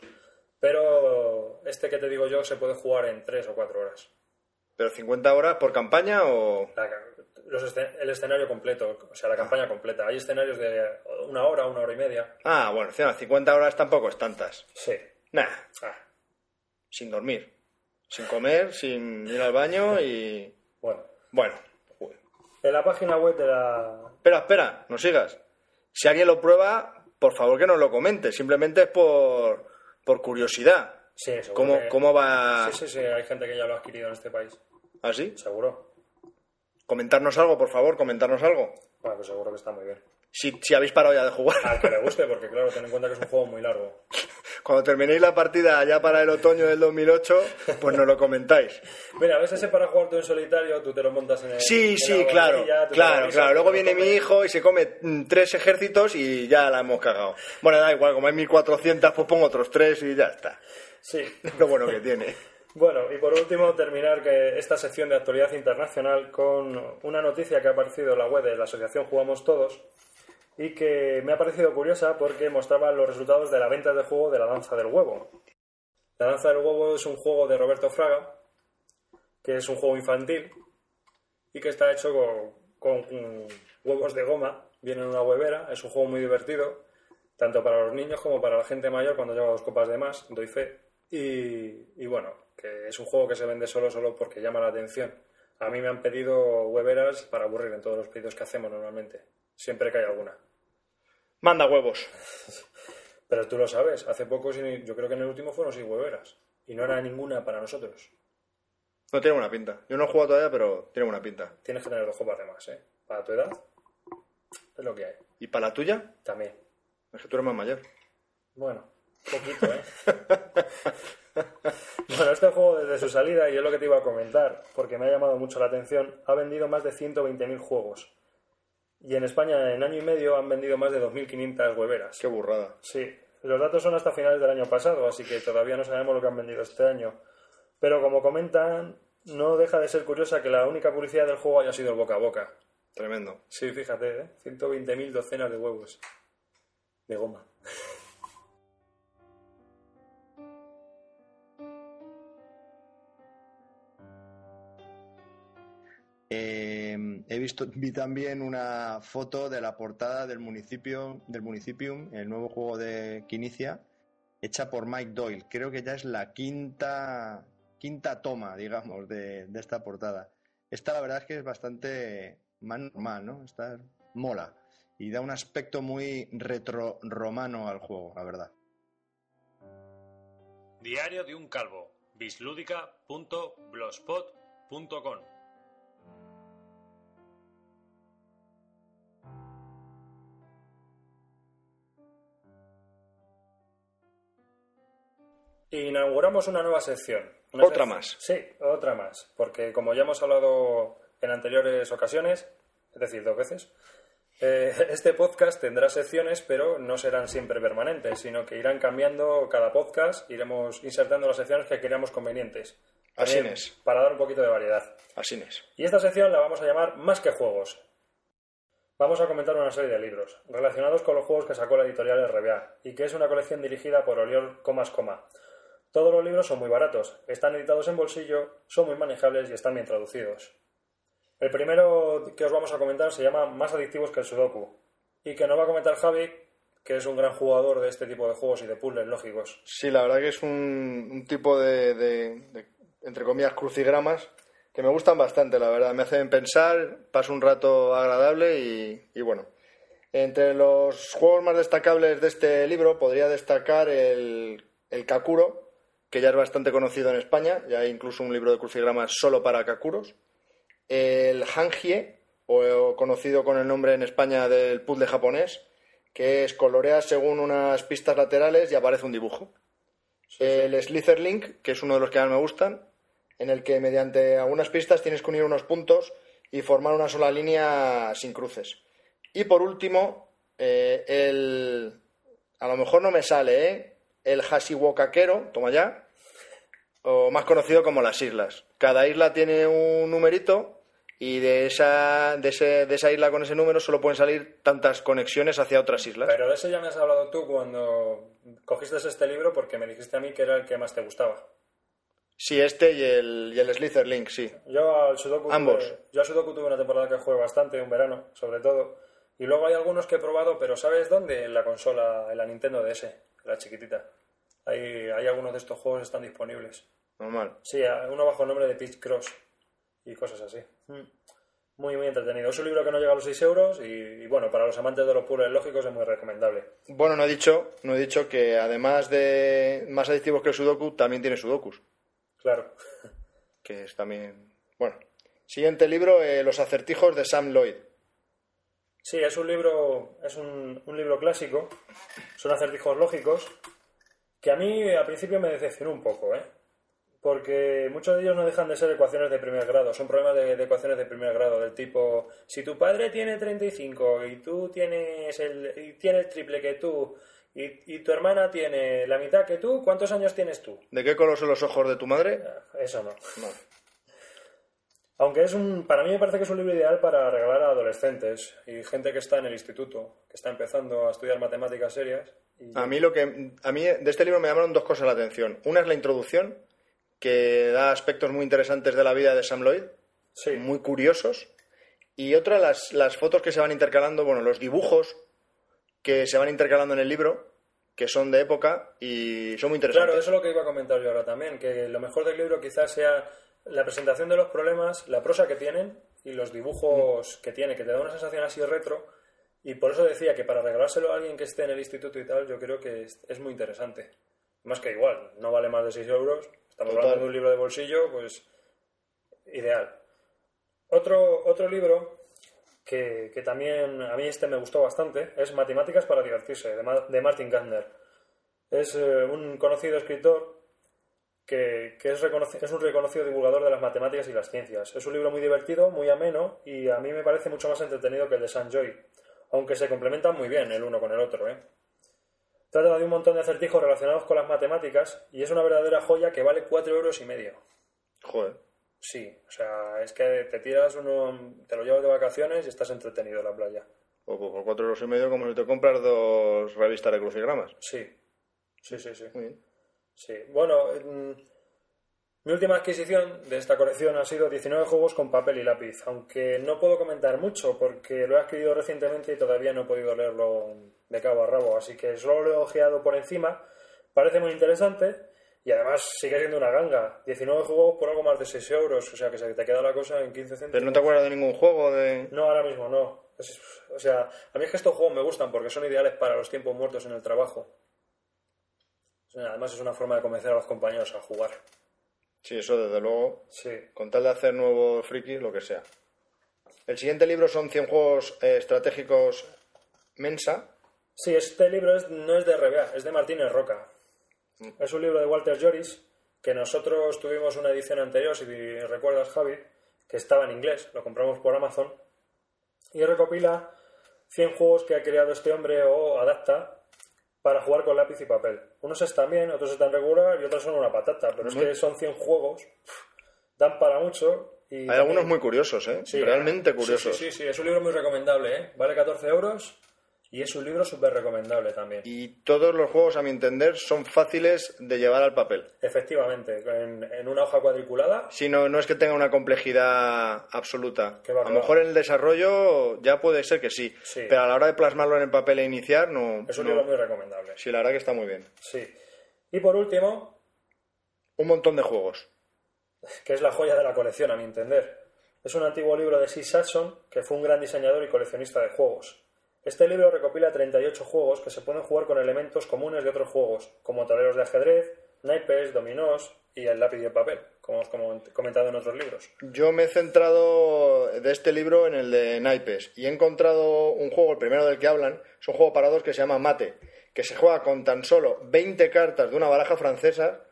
pero este que te digo yo se puede jugar en 3 o 4 horas. ¿Pero 50 horas por campaña o...? La- los escen- el escenario completo, o sea, la campaña completa. Hay escenarios de una hora, una hora y media. Ah, bueno, encima, 50 horas tampoco es tantas. Sí. Nah, Ah, sin dormir, sin comer, sin ir al baño y... bueno. Bueno. En la página web de la... espera, espera, no sigas. Si alguien lo prueba, por favor que nos lo comente. Simplemente es por, por curiosidad. Sí, seguro ¿Cómo, que- ¿Cómo va Sí, sí, sí, hay gente que ya lo ha adquirido en este país. así? Seguro. Comentarnos algo, por favor, comentarnos algo. Bueno, pues seguro que está muy bien. Si, si habéis parado ya de jugar. Al que le guste, porque claro, ten en cuenta que es un juego muy largo. Cuando terminéis la partida ya para el otoño del 2008, pues nos lo comentáis. Mira, a veces para jugar tú en solitario, tú te lo montas en el... Sí, en sí, la claro, claro, claro. Luego viene mi hijo y se come mm, tres ejércitos y ya la hemos cagado. Bueno, da igual, como hay 1400, pues pongo otros tres y ya está. Sí. Lo bueno que tiene. Bueno, y por último, terminar que esta sección de actualidad internacional con una noticia que ha aparecido en la web de la asociación Jugamos Todos y que me ha parecido curiosa porque mostraba los resultados de la venta de juego de La Danza del Huevo. La Danza del Huevo es un juego de Roberto Fraga, que es un juego infantil y que está hecho con, huevos de goma, viene en una huevera, es un juego muy divertido, tanto para los niños como para la gente mayor cuando lleva dos copas de más, doy fe. Y, y bueno, que es un juego que se vende solo solo porque llama la atención. A mí me han pedido hueveras para aburrir en todos los pedidos que hacemos normalmente, siempre que hay alguna. Manda huevos. Pero tú lo sabes, hace poco, yo creo que en el último fueron sin hueveras. Y no era ninguna para nosotros. No tiene buena pinta. Yo no he jugado todavía, pero tiene buena pinta. Tienes que tener dos copas de más, ¿eh? Para tu edad, es lo que hay. ¿Y para la tuya? También. Es que tú eres más mayor. Bueno, poquito, ¿eh? bueno, este juego desde su salida, y es lo que te iba a comentar, porque me ha llamado mucho la atención, ha vendido más de 120.000 juegos. Y en España, en año y medio, han vendido más de 2.500 hueveras. Qué burrada. Sí, los datos son hasta finales del año pasado, así que todavía no sabemos lo que han vendido este año. Pero como comentan, no deja de ser curiosa que la única publicidad del juego haya sido el boca a boca. Tremendo. Sí, fíjate, ¿eh? 120.000 docenas de huevos. De goma. Eh, he visto, vi también una foto de la portada del municipio, del Municipium, el nuevo juego de que inicia, hecha por Mike Doyle. Creo que ya es la quinta, quinta toma, digamos, de, de esta portada. Esta la verdad es que es bastante más normal, ¿no? Esta mola y da un aspecto muy retro romano al juego, la verdad. Diario de un calvo. bislúdica.blogspot.com Inauguramos una nueva sección. Una Otra más. Sí, otra más. Porque como ya hemos hablado en anteriores ocasiones, es decir, dos veces, eh, este podcast tendrá secciones, pero no serán siempre permanentes, sino que irán cambiando cada podcast, iremos insertando las secciones que queramos convenientes. Así También es. Para dar un poquito de variedad. Así es. Y esta sección la vamos a llamar Más que Juegos. Vamos a comentar una serie de libros relacionados con los juegos que sacó la editorial RBA y que es una colección dirigida por Oriol Comas Coma. Todos los libros son muy baratos, están editados en bolsillo, son muy manejables y están bien traducidos. El primero que os vamos a comentar se llama Más adictivos que el Sudoku y que nos va a comentar Javi, que es un gran jugador de este tipo de juegos y de puzzles lógicos. Sí, la verdad que es un, tipo de, de- de, entre comillas, crucigramas que me gustan bastante, la verdad. Me hacen pensar, paso un rato agradable y, y bueno. Entre los juegos más destacables de este libro podría destacar el, el Kakuro, que ya es bastante conocido en España, ya hay incluso un libro de crucigramas solo para Kakuros. El Hanjie, o conocido con el nombre en España del puzzle japonés, que es coloreas según unas pistas laterales y aparece un dibujo. El Slitherlink, que es uno de los que más me gustan, en el que mediante algunas pistas tienes que unir unos puntos y formar una sola línea sin cruces. Y por último, eh, el... A lo mejor no me sale, ¿eh? El Hashiwokakero, toma ya, o más conocido como las islas. Cada isla tiene un numerito y de esa, de, ese- de esa isla con ese número solo pueden salir tantas conexiones hacia otras islas. Pero de eso ya me has hablado tú cuando cogiste este libro porque me dijiste a mí que era el que más te gustaba. Sí, este y el, y el Slither Link, sí. Yo al Sudoku, Ambos. Tuve, yo al Sudoku tuve una temporada que jugué bastante, un verano, sobre todo. Y luego hay algunos que he probado, pero ¿sabes dónde? En la consola, en la Nintendo DS, la chiquitita. Hay, hay algunos de estos juegos que están disponibles. Normal. Sí, uno bajo el nombre de Pitch Cross y cosas así. Mm. Muy, muy entretenido. Es un libro que no llega a los 6 euros y, y, bueno, para los amantes de los puzzles lógicos es muy recomendable. Bueno, no he dicho, no he dicho que además de más adictivos que el Sudoku, también tiene Sudokus, Claro. que es también... Bueno. Siguiente libro, eh, Los acertijos de Sam Lloyd. Sí, es un libro, es un, un libro clásico, son acertijos lógicos, que a mí al principio me decepcionó un poco, ¿eh? Porque muchos de ellos no dejan de ser ecuaciones de primer grado, son problemas de, de ecuaciones de primer grado, del tipo, si tu padre tiene 35 y tú tienes el, y tiene el triple que tú y, y tu hermana tiene la mitad que tú, ¿cuántos años tienes tú? ¿De qué color son los ojos de tu madre? Eso no. No. Aunque es un, para mí me parece que es un libro ideal para regalar a adolescentes y gente que está en el instituto, que está empezando a estudiar matemáticas serias. Y A mí lo que a mí de este libro me llamaron dos cosas la atención. Una es la introducción, que da aspectos muy interesantes de la vida de Sam Lloyd, sí, muy curiosos, y otra las, las fotos que se van intercalando, bueno, los dibujos que se van intercalando en el libro, que son de época y son muy interesantes. claro, eso es lo que iba a comentar yo ahora también, que lo mejor del libro quizás sea la presentación de los problemas, la prosa que tienen y los dibujos que tiene, que te da una sensación así retro. Y por eso decía que para regalárselo a alguien que esté en el instituto y tal, yo creo que es, muy interesante. Más que igual, no vale más de 6 euros. Estamos Total. hablando de un libro de bolsillo, pues ideal. Otro, otro libro que, que también a mí este me gustó bastante es Matemáticas para divertirse, de, Ma- de Martin Gardner. Es eh, un conocido escritor que, que es, es un reconocido divulgador de las matemáticas y las ciencias. Es un libro muy divertido, muy ameno y a mí me parece mucho más entretenido que el de San Joy, aunque se complementan muy bien el uno con el otro. ¿eh? Trata de un montón de acertijos relacionados con las matemáticas y es una verdadera joya que vale cuatro euros y medio. Joder. Sí, o sea, es que te tiras uno, te lo llevas de vacaciones y estás entretenido en la playa. O por por cuatro euros y medio como si te compras dos revistas de crucigramas. Sí, sí, sí, sí. Muy bien. Sí, bueno, mm, mi última adquisición de esta colección ha sido 19 juegos con papel y lápiz, aunque no puedo comentar mucho porque lo he adquirido recientemente y todavía no he podido leerlo de cabo a rabo, así que solo lo he ojeado por encima, parece muy interesante y además sigue siendo una ganga, 19 juegos por algo más de 6 euros, o sea que se te queda la cosa en 15 céntimos. Pero no te acuerdas de ningún juego de... No, ahora mismo no. Es- o sea, a mí es que estos juegos me gustan porque son ideales para los tiempos muertos en el trabajo. Además es una forma de convencer a los compañeros a jugar. Sí, eso desde luego. Sí. Con tal de hacer nuevos frikis, lo que sea. El siguiente libro son 100 juegos eh, estratégicos Mensa. Sí, este libro es- no es de RBA, es de Martínez Roca. Es un libro de Walter Joris, que nosotros tuvimos una edición anterior, si recuerdas, Javi, que estaba en inglés, lo compramos por Amazon, y recopila 100 juegos que ha creado este hombre o adapta para jugar con lápiz y papel. Unos están bien, otros están regular y otros son una patata, pero es que son 100 juegos, dan para mucho. Y Hay algunos muy curiosos, ¿eh? Sí, Realmente sí, curiosos. Sí, sí, sí, es un libro muy recomendable, ¿eh? Vale 14 euros y es un libro súper recomendable también. Y todos los juegos, a mi entender, son fáciles de llevar al papel. Efectivamente, en, en una hoja cuadriculada. Si no, no es que tenga una complejidad absoluta. Va, a lo va. mejor en el desarrollo ya puede ser que sí, Sí. pero a la hora de plasmarlo en el papel e iniciar, no. Es un no. libro muy recomendable. Sí, la verdad que está muy bien. Sí. Y por último, Un montón de juegos. que es la joya de la colección, a mi entender. Es un antiguo libro de Sid Saxon, que fue un gran diseñador y coleccionista de juegos. Este libro recopila 38 juegos que se pueden jugar con elementos comunes de otros juegos, como tableros de ajedrez, naipes, dominós y el lápiz y el papel, como hemos com- comentado en otros libros. Yo me he centrado de este libro en el de naipes y he encontrado un juego, el primero del que hablan, es un juego para dos que se llama Mate, que se juega con tan solo 20 cartas de una baraja francesa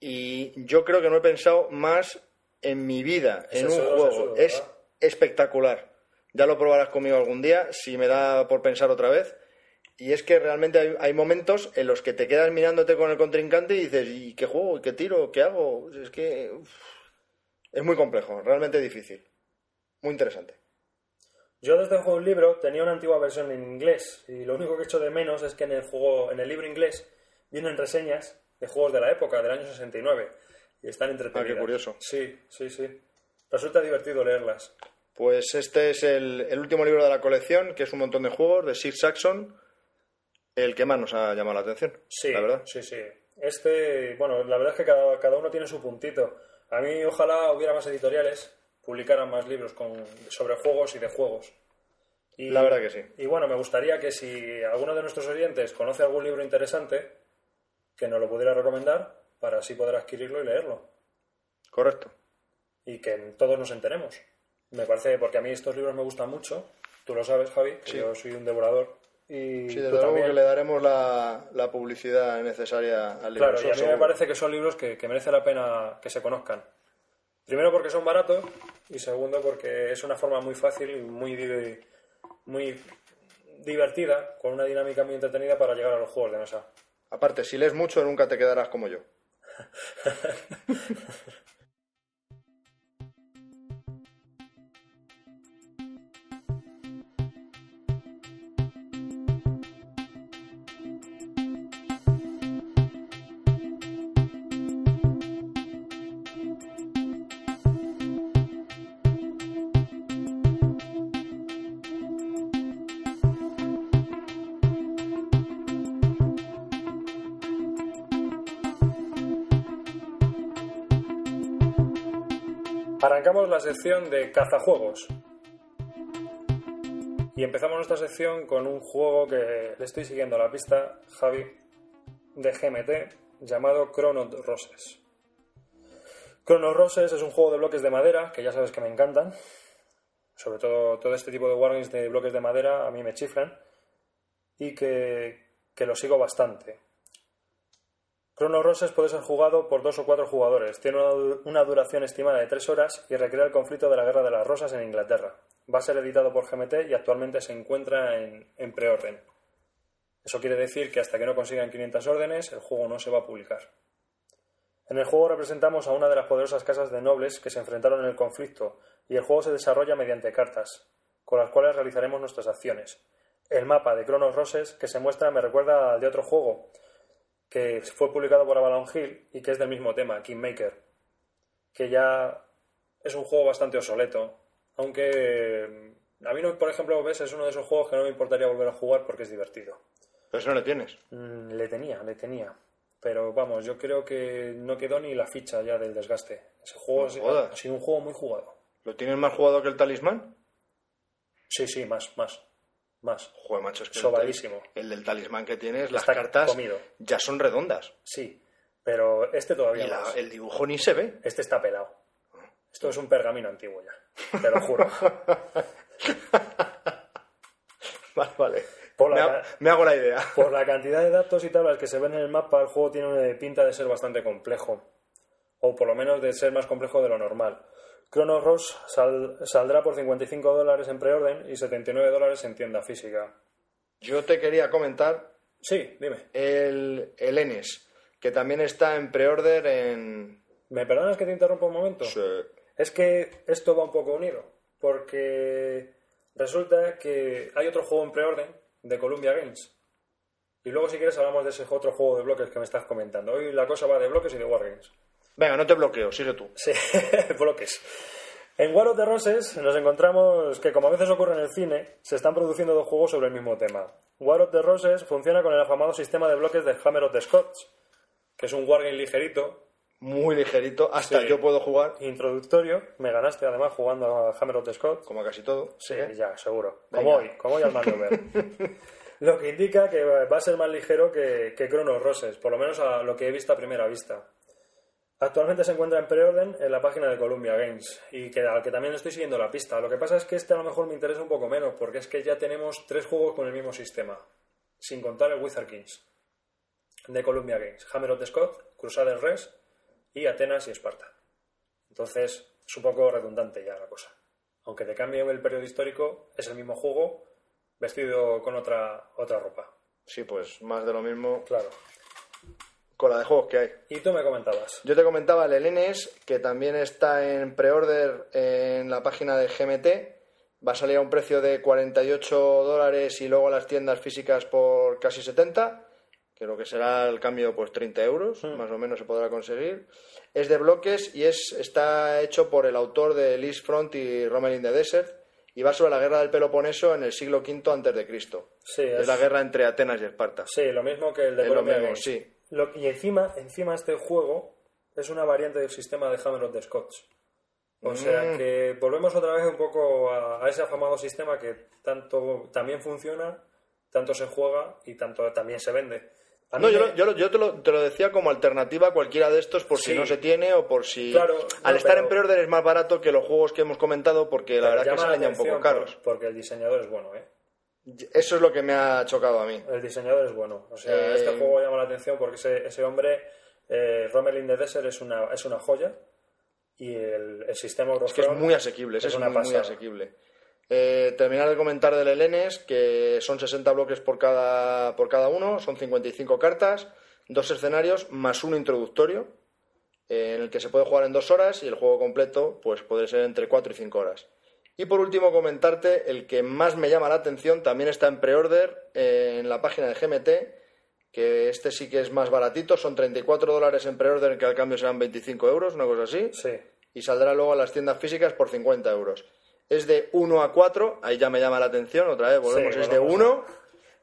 y yo creo que no he pensado más en mi vida en un juego. es espectacular. Ya lo probarás conmigo algún día, si me da por pensar otra vez. Y es que realmente hay, hay momentos en los que te quedas mirándote con el contrincante y dices, ¿y qué juego? ¿Y qué tiro? ¿Qué hago? Es que uf, es muy complejo, realmente difícil. muy interesante. Yo desde el juego un libro tenía una antigua versión en inglés y lo único que echo de menos es que en el juego, en el libro inglés, vienen reseñas de juegos de la época, del año 69 y están entretenidas. Ah, qué curioso. Sí, sí, sí. Resulta divertido leerlas. Pues este es el, el último libro de la colección, que es un montón de juegos de Sir Saxon, el que más nos ha llamado la atención, Sí, la verdad. sí, sí. Este, bueno, la verdad es que cada, cada uno tiene su puntito. A mí ojalá hubiera más editoriales, publicaran más libros con, sobre juegos y de juegos. Y, La verdad que sí. Y bueno, me gustaría que si alguno de nuestros oyentes conoce algún libro interesante, que nos lo pudiera recomendar para así poder adquirirlo y leerlo. Correcto. Y que todos nos enteremos. Me parece, porque a mí estos libros me gustan mucho. Tú lo sabes, Javi, que Sí. yo soy un devorador. Y Sí, tú desde luego que le daremos la, la publicidad necesaria al libro. Claro, y a mí me parece que son libros que, que merece la pena que se conozcan. Primero porque son baratos y segundo porque es una forma muy fácil y muy, muy divertida, con una dinámica muy entretenida para llegar a los juegos de mesa. Aparte, si lees mucho, nunca te quedarás como yo. Arrancamos la sección de cazajuegos. Y empezamos nuestra sección con un juego que le estoy siguiendo a la pista, Javi, de GMT, llamado Chrono Roses. Chrono Roses es un juego de bloques de madera, que ya sabes que me encantan. Sobre todo todo este tipo de wargames de bloques de madera a mí me chiflan. Y que, que lo sigo bastante. Chrono Roses puede ser jugado por dos o cuatro jugadores. Tiene una, du- una duración estimada de tres horas y recrea el conflicto de la Guerra de las Rosas en Inglaterra. Va a ser editado por GMT y actualmente se encuentra en, en preorden. Eso quiere decir que hasta que no consigan 500 órdenes, el juego no se va a publicar. En el juego representamos a una de las poderosas casas de nobles que se enfrentaron en el conflicto y el juego se desarrolla mediante cartas, con las cuales realizaremos nuestras acciones. El mapa de Chronos Roses que se muestra me recuerda al de otro juego, que fue publicado por Avalon Hill y que es del mismo tema, Kingmaker, que ya es un juego bastante obsoleto, aunque mm, a mí, no, por ejemplo, ves, es uno de esos juegos que no me importaría volver a jugar porque es divertido. Pero eso no le tienes. Mm, le tenía, le tenía. Pero vamos, yo creo que no quedó ni la ficha ya del desgaste. Ese juego No ha sido un juego muy jugado. ¿Lo tienes más jugado que el talismán? Sí, sí, más, más, más. Joder, macho, es que el Sobadísimo. El, del talismán que tienes, las Está cartas comido. ya son redondas. Sí, pero este todavía Y la- más. el dibujo ni se ve. Este está pelado. Esto es un pergamino antiguo ya, te lo juro. Vale, vale. Por la me, ca- ha- me hago la idea. Por la cantidad de datos y tablas que se ven en el mapa, el juego tiene una pinta de ser bastante complejo. O por lo menos de ser más complejo de lo normal. Chrono Ross sal- saldrá por 55 dólares en preorden y 79 dólares en tienda física. Yo te quería comentar Sí, dime. el, el Enes, que también está en pre-order en... ¿Me perdonas que te interrumpa un momento? Sí. Es que esto va un poco unido, porque resulta que hay otro juego en preorden de Columbia Games. Y luego, si quieres, hablamos de ese otro juego de bloques que me estás comentando. Hoy la cosa va de bloques y de Wargames. Venga, no te bloqueo, sigue tú. Sí, bloques. En War of the Roses nos encontramos que, como a veces ocurre en el cine, se están produciendo dos juegos sobre el mismo tema. War of the Roses funciona con el afamado sistema de bloques de Hammer of the Scots, que es un wargame ligerito, Muy ligerito, hasta Sí. yo puedo jugar, introductorio. Me ganaste además jugando a Hammer of the Scots. como casi todo. Sí, ¿eh? ya, seguro. Venga. Como hoy, como hoy al Mandover. lo que indica que va a ser más ligero que, que Chronos Roses, por lo menos a lo que he visto a primera vista. Actualmente se encuentra en preorden en la página de Columbia Games y que, al que también estoy siguiendo la pista. Lo que pasa es que este a lo mejor me interesa un poco menos porque es que ya tenemos tres juegos con el mismo sistema, sin contar el Wizard Kings de Columbia Games. Hammer of the Scott, Crusader Res y Atenas y Esparta. Entonces es un poco redundante ya la cosa. Aunque te cambie el periodo histórico, es el mismo juego vestido con otra, otra ropa. Sí, pues más de lo mismo. Claro. Con la de juegos que hay. Y tú me comentabas. Yo te comentaba el Elenes, que también está en pre-order en la página de GMT. Va a salir a un precio de 48 dólares y luego a las tiendas físicas por casi 70. Que lo que será el cambio, pues 30 euros, más o menos se podrá conseguir. Es de bloques y es, está hecho por el autor de East Front y Rommel in the Desert. Y va sobre la guerra del Peloponeso en el siglo V antes de Cristo. Sí, Es es, la guerra entre Atenas y Esparta. sí, lo mismo que el de Es lo mismo, sí. Lo- y encima, encima este juego es una variante del sistema de Hammer of the Scots. O sea Mm. que volvemos otra vez un poco a, a ese afamado sistema que tanto también funciona, tanto se juega y tanto también se vende. A No, yo, me- yo, yo te, lo, te lo decía como alternativa a cualquiera de estos por si no se tiene o por si... Claro, Al no, estar pero- en pre-order es más barato que los juegos que hemos comentado porque la pero verdad es que ya un poco caros. por- porque el diseñador es bueno, ¿eh? Eso es lo que me ha chocado a mí. El diseñador es bueno. O sea, Eh, este juego llama la atención porque ese, ese hombre, eh, Rommel in the Desert, es una, es una joya. Y el, el sistema Es que es muy asequible, es, una muy, asequible. Eh, terminar de comentar del Elenes, que son 60 bloques por cada, por cada uno, son 55 cartas, dos escenarios más uno introductorio, eh, en el que se puede jugar en dos horas y el juego completo pues puede ser entre 4 y 5 horas. Y por último comentarte el que más me llama la atención, también está en pre-order eh, en la página de GMT, que este sí que es más baratito, son 34 dólares en pre-order, que al cambio serán 25 euros, una cosa así Sí. y saldrá luego a las tiendas físicas por 50 euros. Es de 1 a 4, ahí ya me llama la atención, otra vez volvemos, Sí, es de volvemos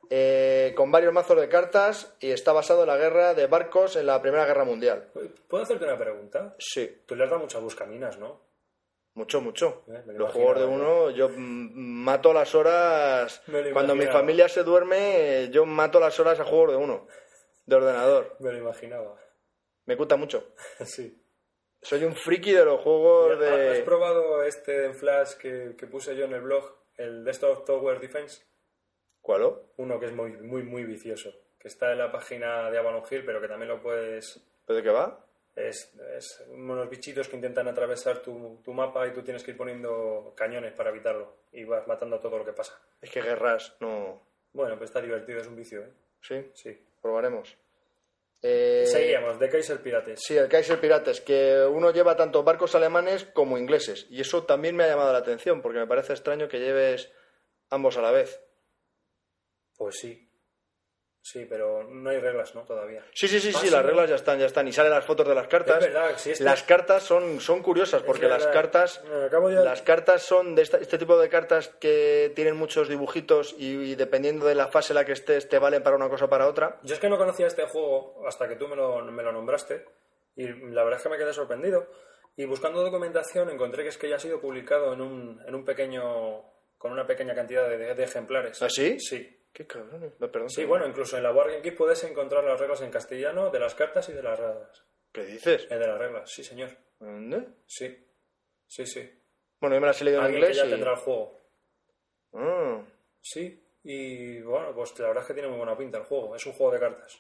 1, con varios mazos de cartas y está basado en la guerra de barcos en la Primera Guerra Mundial. ¿Puedo hacerte una pregunta? Sí, Tú le has dado muchas buscaminas, ¿no? Mucho, mucho. Eh, Los juegos de uno, yo mato las horas, cuando mi familia se duerme, yo mato las horas a juegos de uno, de ordenador. Me lo imaginaba. Me cuesta mucho. sí. Soy un friki de los juegos ¿Has de... probado este en Flash que, que puse yo en el blog? El Desktop Tower Defense. ¿Cuál? oh? Uno que es muy, muy, muy vicioso. Que está en la página de Avalon Hill, pero que también lo puedes ¿Pero de qué va? Es, es unos bichitos que intentan atravesar tu, tu mapa y tú tienes que ir poniendo cañones para evitarlo. Y vas matando todo lo que pasa. Es que guerras, no... Bueno, pues está divertido, es un vicio, ¿eh? Sí, Sí. probaremos. Eh, Seguíamos, de Kaiser Pirates. Sí, el Kaiser Pirates, que uno lleva tanto barcos alemanes como ingleses. Y eso también me ha llamado la atención, porque me parece extraño que lleves ambos a la vez. Pues sí. Sí, pero no hay reglas, ¿no? Todavía. Sí, sí, sí, Ah, sí, sí, las reglas ya están, ya están. Y salen las fotos de las cartas. Es verdad, este- Las cartas son, son curiosas, porque las cartas... Acabo Las cartas son de esta- este tipo de cartas que tienen muchos dibujitos y, y dependiendo de la fase en la que estés te valen para una cosa o para otra. Yo es que no conocía este juego hasta que tú me lo, me lo nombraste y la verdad es que me quedé sorprendido. Y buscando documentación encontré que es que ya ha sido publicado en un, en un pequeño, con una pequeña cantidad de, de ejemplares. ¿Ah, sí? Sí. Qué cabrones. No, Perdón. Sí, bueno, incluso en la Board Game Geek puedes encontrar las reglas en castellano de las cartas y de las reglas. ¿Qué dices? Eh, de las reglas, sí, señor. ¿Dónde? Sí. Sí, sí. Bueno, yo me las he leído en que inglés ya y... tendrá el juego. Ah. Sí. Y bueno, pues la verdad es que tiene muy buena pinta el juego. Es un juego de cartas.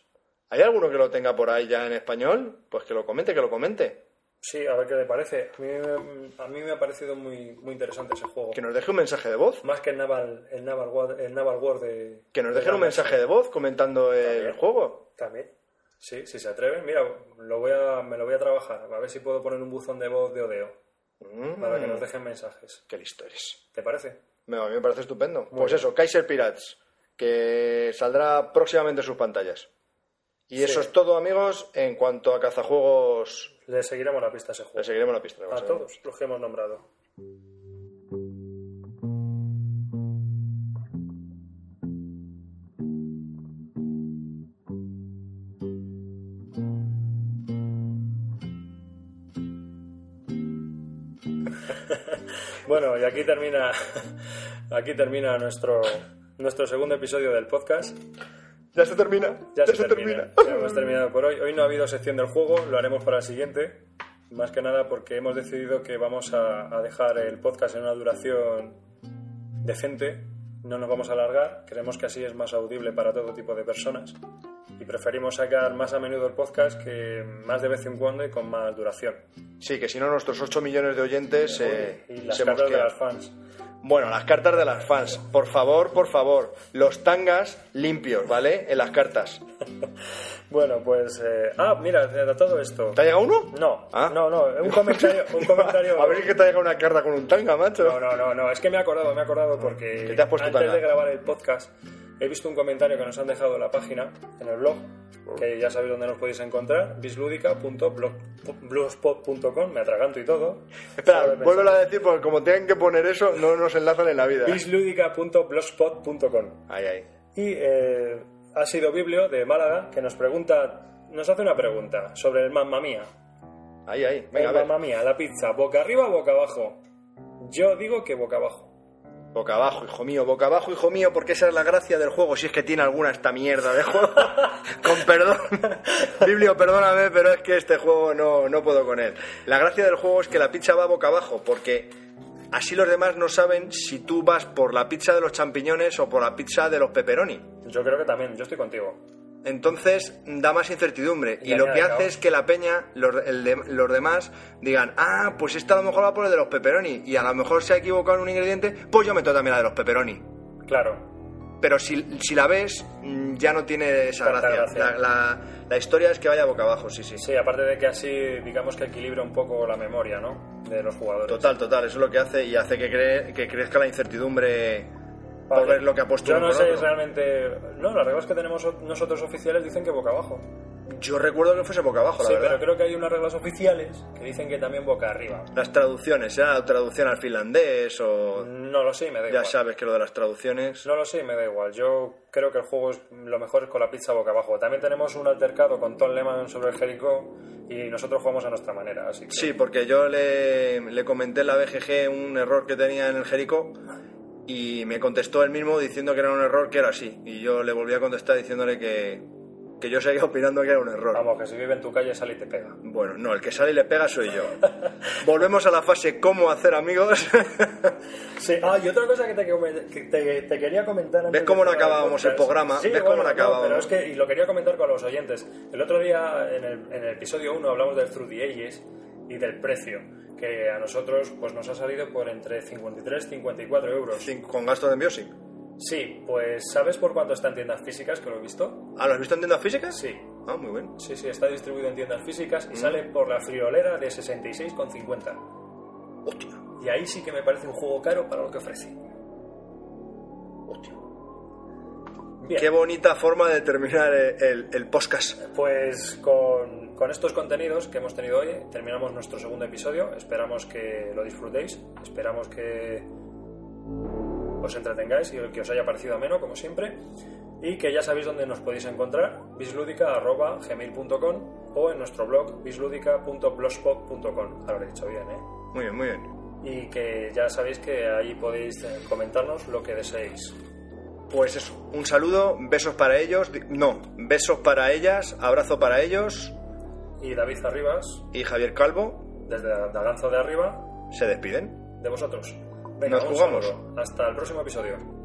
¿Hay alguno que lo tenga por ahí ya en español? Pues que lo comente, que lo comente. Sí, a ver qué le parece. A mí, me- a mí me ha parecido muy, muy interesante ese juego. Que nos deje un mensaje de voz. Más que el Naval, el Naval, War, el Naval War de... Que nos de dejen un mensaje de voz comentando el juego. También. Sí, si se atreven. Mira, lo voy a, me lo voy a trabajar. A ver si puedo poner un buzón de voz de Odeo. Mm, Para que nos dejen mensajes. Qué listo eres. ¿Te parece? Me- A mí me parece estupendo. Muy pues bien. eso, Kaiser Pirates, que saldrá próximamente en sus pantallas. Y Sí. eso es todo, amigos, en cuanto a cazajuegos. Le seguiremos la pista a ese juego. Le seguiremos la pista. A todos los que hemos nombrado. bueno, y aquí termina aquí termina nuestro nuestro segundo episodio del podcast. Ya se termina. Ya, se, termina. Ya hemos terminado por hoy. Hoy no ha habido sección del juego, lo haremos para el siguiente. Más que nada porque hemos decidido que vamos a, a dejar el podcast en una duración decente. No nos vamos a alargar. Creemos que así es más audible para todo tipo de personas. Y preferimos sacar más a menudo el podcast que más de vez en cuando y con más duración. Sí, que si no, nuestros 8 millones de oyentes eh, y las se de las fans. Bueno, las cartas de las fans. Por favor, por favor. Los tangas limpios, ¿vale? En las cartas. Bueno, pues... eh, Ah, mira, de todo esto. ¿Te ha llegado uno? No, Ah. no, no, un comentario... Un comentario... A ver si que te ha llegado una carta con un tanga, macho. No, no, no, no, es que me he acordado, me he acordado porque ¿Qué te has puesto antes tanga? de grabar el podcast he visto un comentario que nos han dejado en la página, en el blog, que ya sabéis dónde nos podéis encontrar, bisludica.blogspot.com, me atraganto y todo. Espera, vuélvelo a decir porque como tengan que poner eso, no nos enlazan en la vida. bisludica.blogspot.com. Ahí, ahí. Y eh, ha sido Biblio de Málaga que nos pregunta, nos hace una pregunta sobre el Mamma Mía. Ahí, ahí. Venga, el. Mamma Mía, la pizza, boca arriba o boca abajo. Yo digo que boca abajo. Boca abajo, hijo mío, boca abajo, hijo mío, porque esa es la gracia del juego, si es que tiene alguna esta mierda de juego. con perdón. Biblio, perdóname, pero es que este juego no, no puedo con él. La gracia del juego es que la pizza va boca abajo, porque así los demás no saben si tú vas por la pizza de los champiñones o por la pizza de los pepperoni. Yo creo que también, yo estoy contigo. Entonces da más incertidumbre. Y, Y lo que hace es que la peña, los, el de- los demás, digan, ah, pues esta a lo mejor va por el de los pepperoni. Y a lo mejor se ha equivocado en un ingrediente, pues yo meto también la de los pepperoni. Claro, Pero si, si la ves, mm, ya no tiene esa Tanta gracia. gracia. La, la- la historia es que vaya boca abajo, sí, sí. sí, aparte de que así, digamos que equilibra un poco la memoria, ¿no? De los jugadores. Total, total, eso es lo que hace y hace que, cree- que crezca la incertidumbre por Vale. ver lo que ha puesto Yo no sé otro. realmente... No, las reglas que tenemos nosotros oficiales dicen que boca abajo. Yo recuerdo que fuese boca abajo, la sí, verdad. pero creo que hay unas reglas oficiales que dicen que también boca arriba. Las traducciones, ¿será la traducción al finlandés o...? No lo sé, me da Ya igual. sabes que lo de las traducciones... No lo sé, me da igual. Yo creo que el juego es lo mejor es con la pizza boca abajo. También tenemos un altercado con Tom Lehman sobre el Jericho y nosotros jugamos a nuestra manera, así que... Sí, porque yo le, le comenté en la BGG un error que tenía en el Jericho y me contestó él mismo diciendo que era un error que era así. Y yo le volví a contestar diciéndole que, que yo seguía opinando que era un error. Vamos, que si vive en tu calle sale y te pega. Bueno, no, el que sale y le pega soy yo. Volvemos a la fase cómo hacer amigos. Sí, ah, y otra cosa que te, que te- te quería comentar antes ¿Ves cómo no acabábamos el programa? Sí, ¿Ves bueno, cómo no, acabábamos? pero es que, y lo quería comentar con los oyentes. El otro día, en el, en el episodio 1, hablamos del Through the Ages y del precio, que a nosotros pues nos ha salido por entre 53 y 54 euros. Con gasto de envío, sí. Sí, pues ¿sabes por cuánto está en tiendas físicas que lo he visto? ¿Ah, lo has visto en tiendas físicas? Sí. Ah, muy bien. Sí, sí, está distribuido en tiendas físicas Mm. y sale por la friolera de 66,50. Hostia, Y ahí sí que me parece un juego caro para lo que ofrece. hostia. Bien. Qué bonita forma de terminar el, el, el podcast. Pues con, con estos contenidos que hemos tenido hoy terminamos nuestro segundo episodio. Esperamos que lo disfrutéis, esperamos que os entretengáis y que os haya parecido ameno, como siempre. Y que ya sabéis dónde nos podéis encontrar, bisludica.gmail.com o en nuestro blog bisludica.blogspot.com. Ahora lo he dicho bien, ¿eh? Muy bien, muy bien. Y que ya sabéis que ahí podéis eh, comentarnos lo que deseéis. Pues eso, un saludo, besos para ellos, no, besos para ellas, abrazo para ellos Y David Arribas, y Javier Calvo desde Daganzo de Arriba, se despiden. de vosotros. Nos un jugamos. saludo. Hasta el próximo episodio.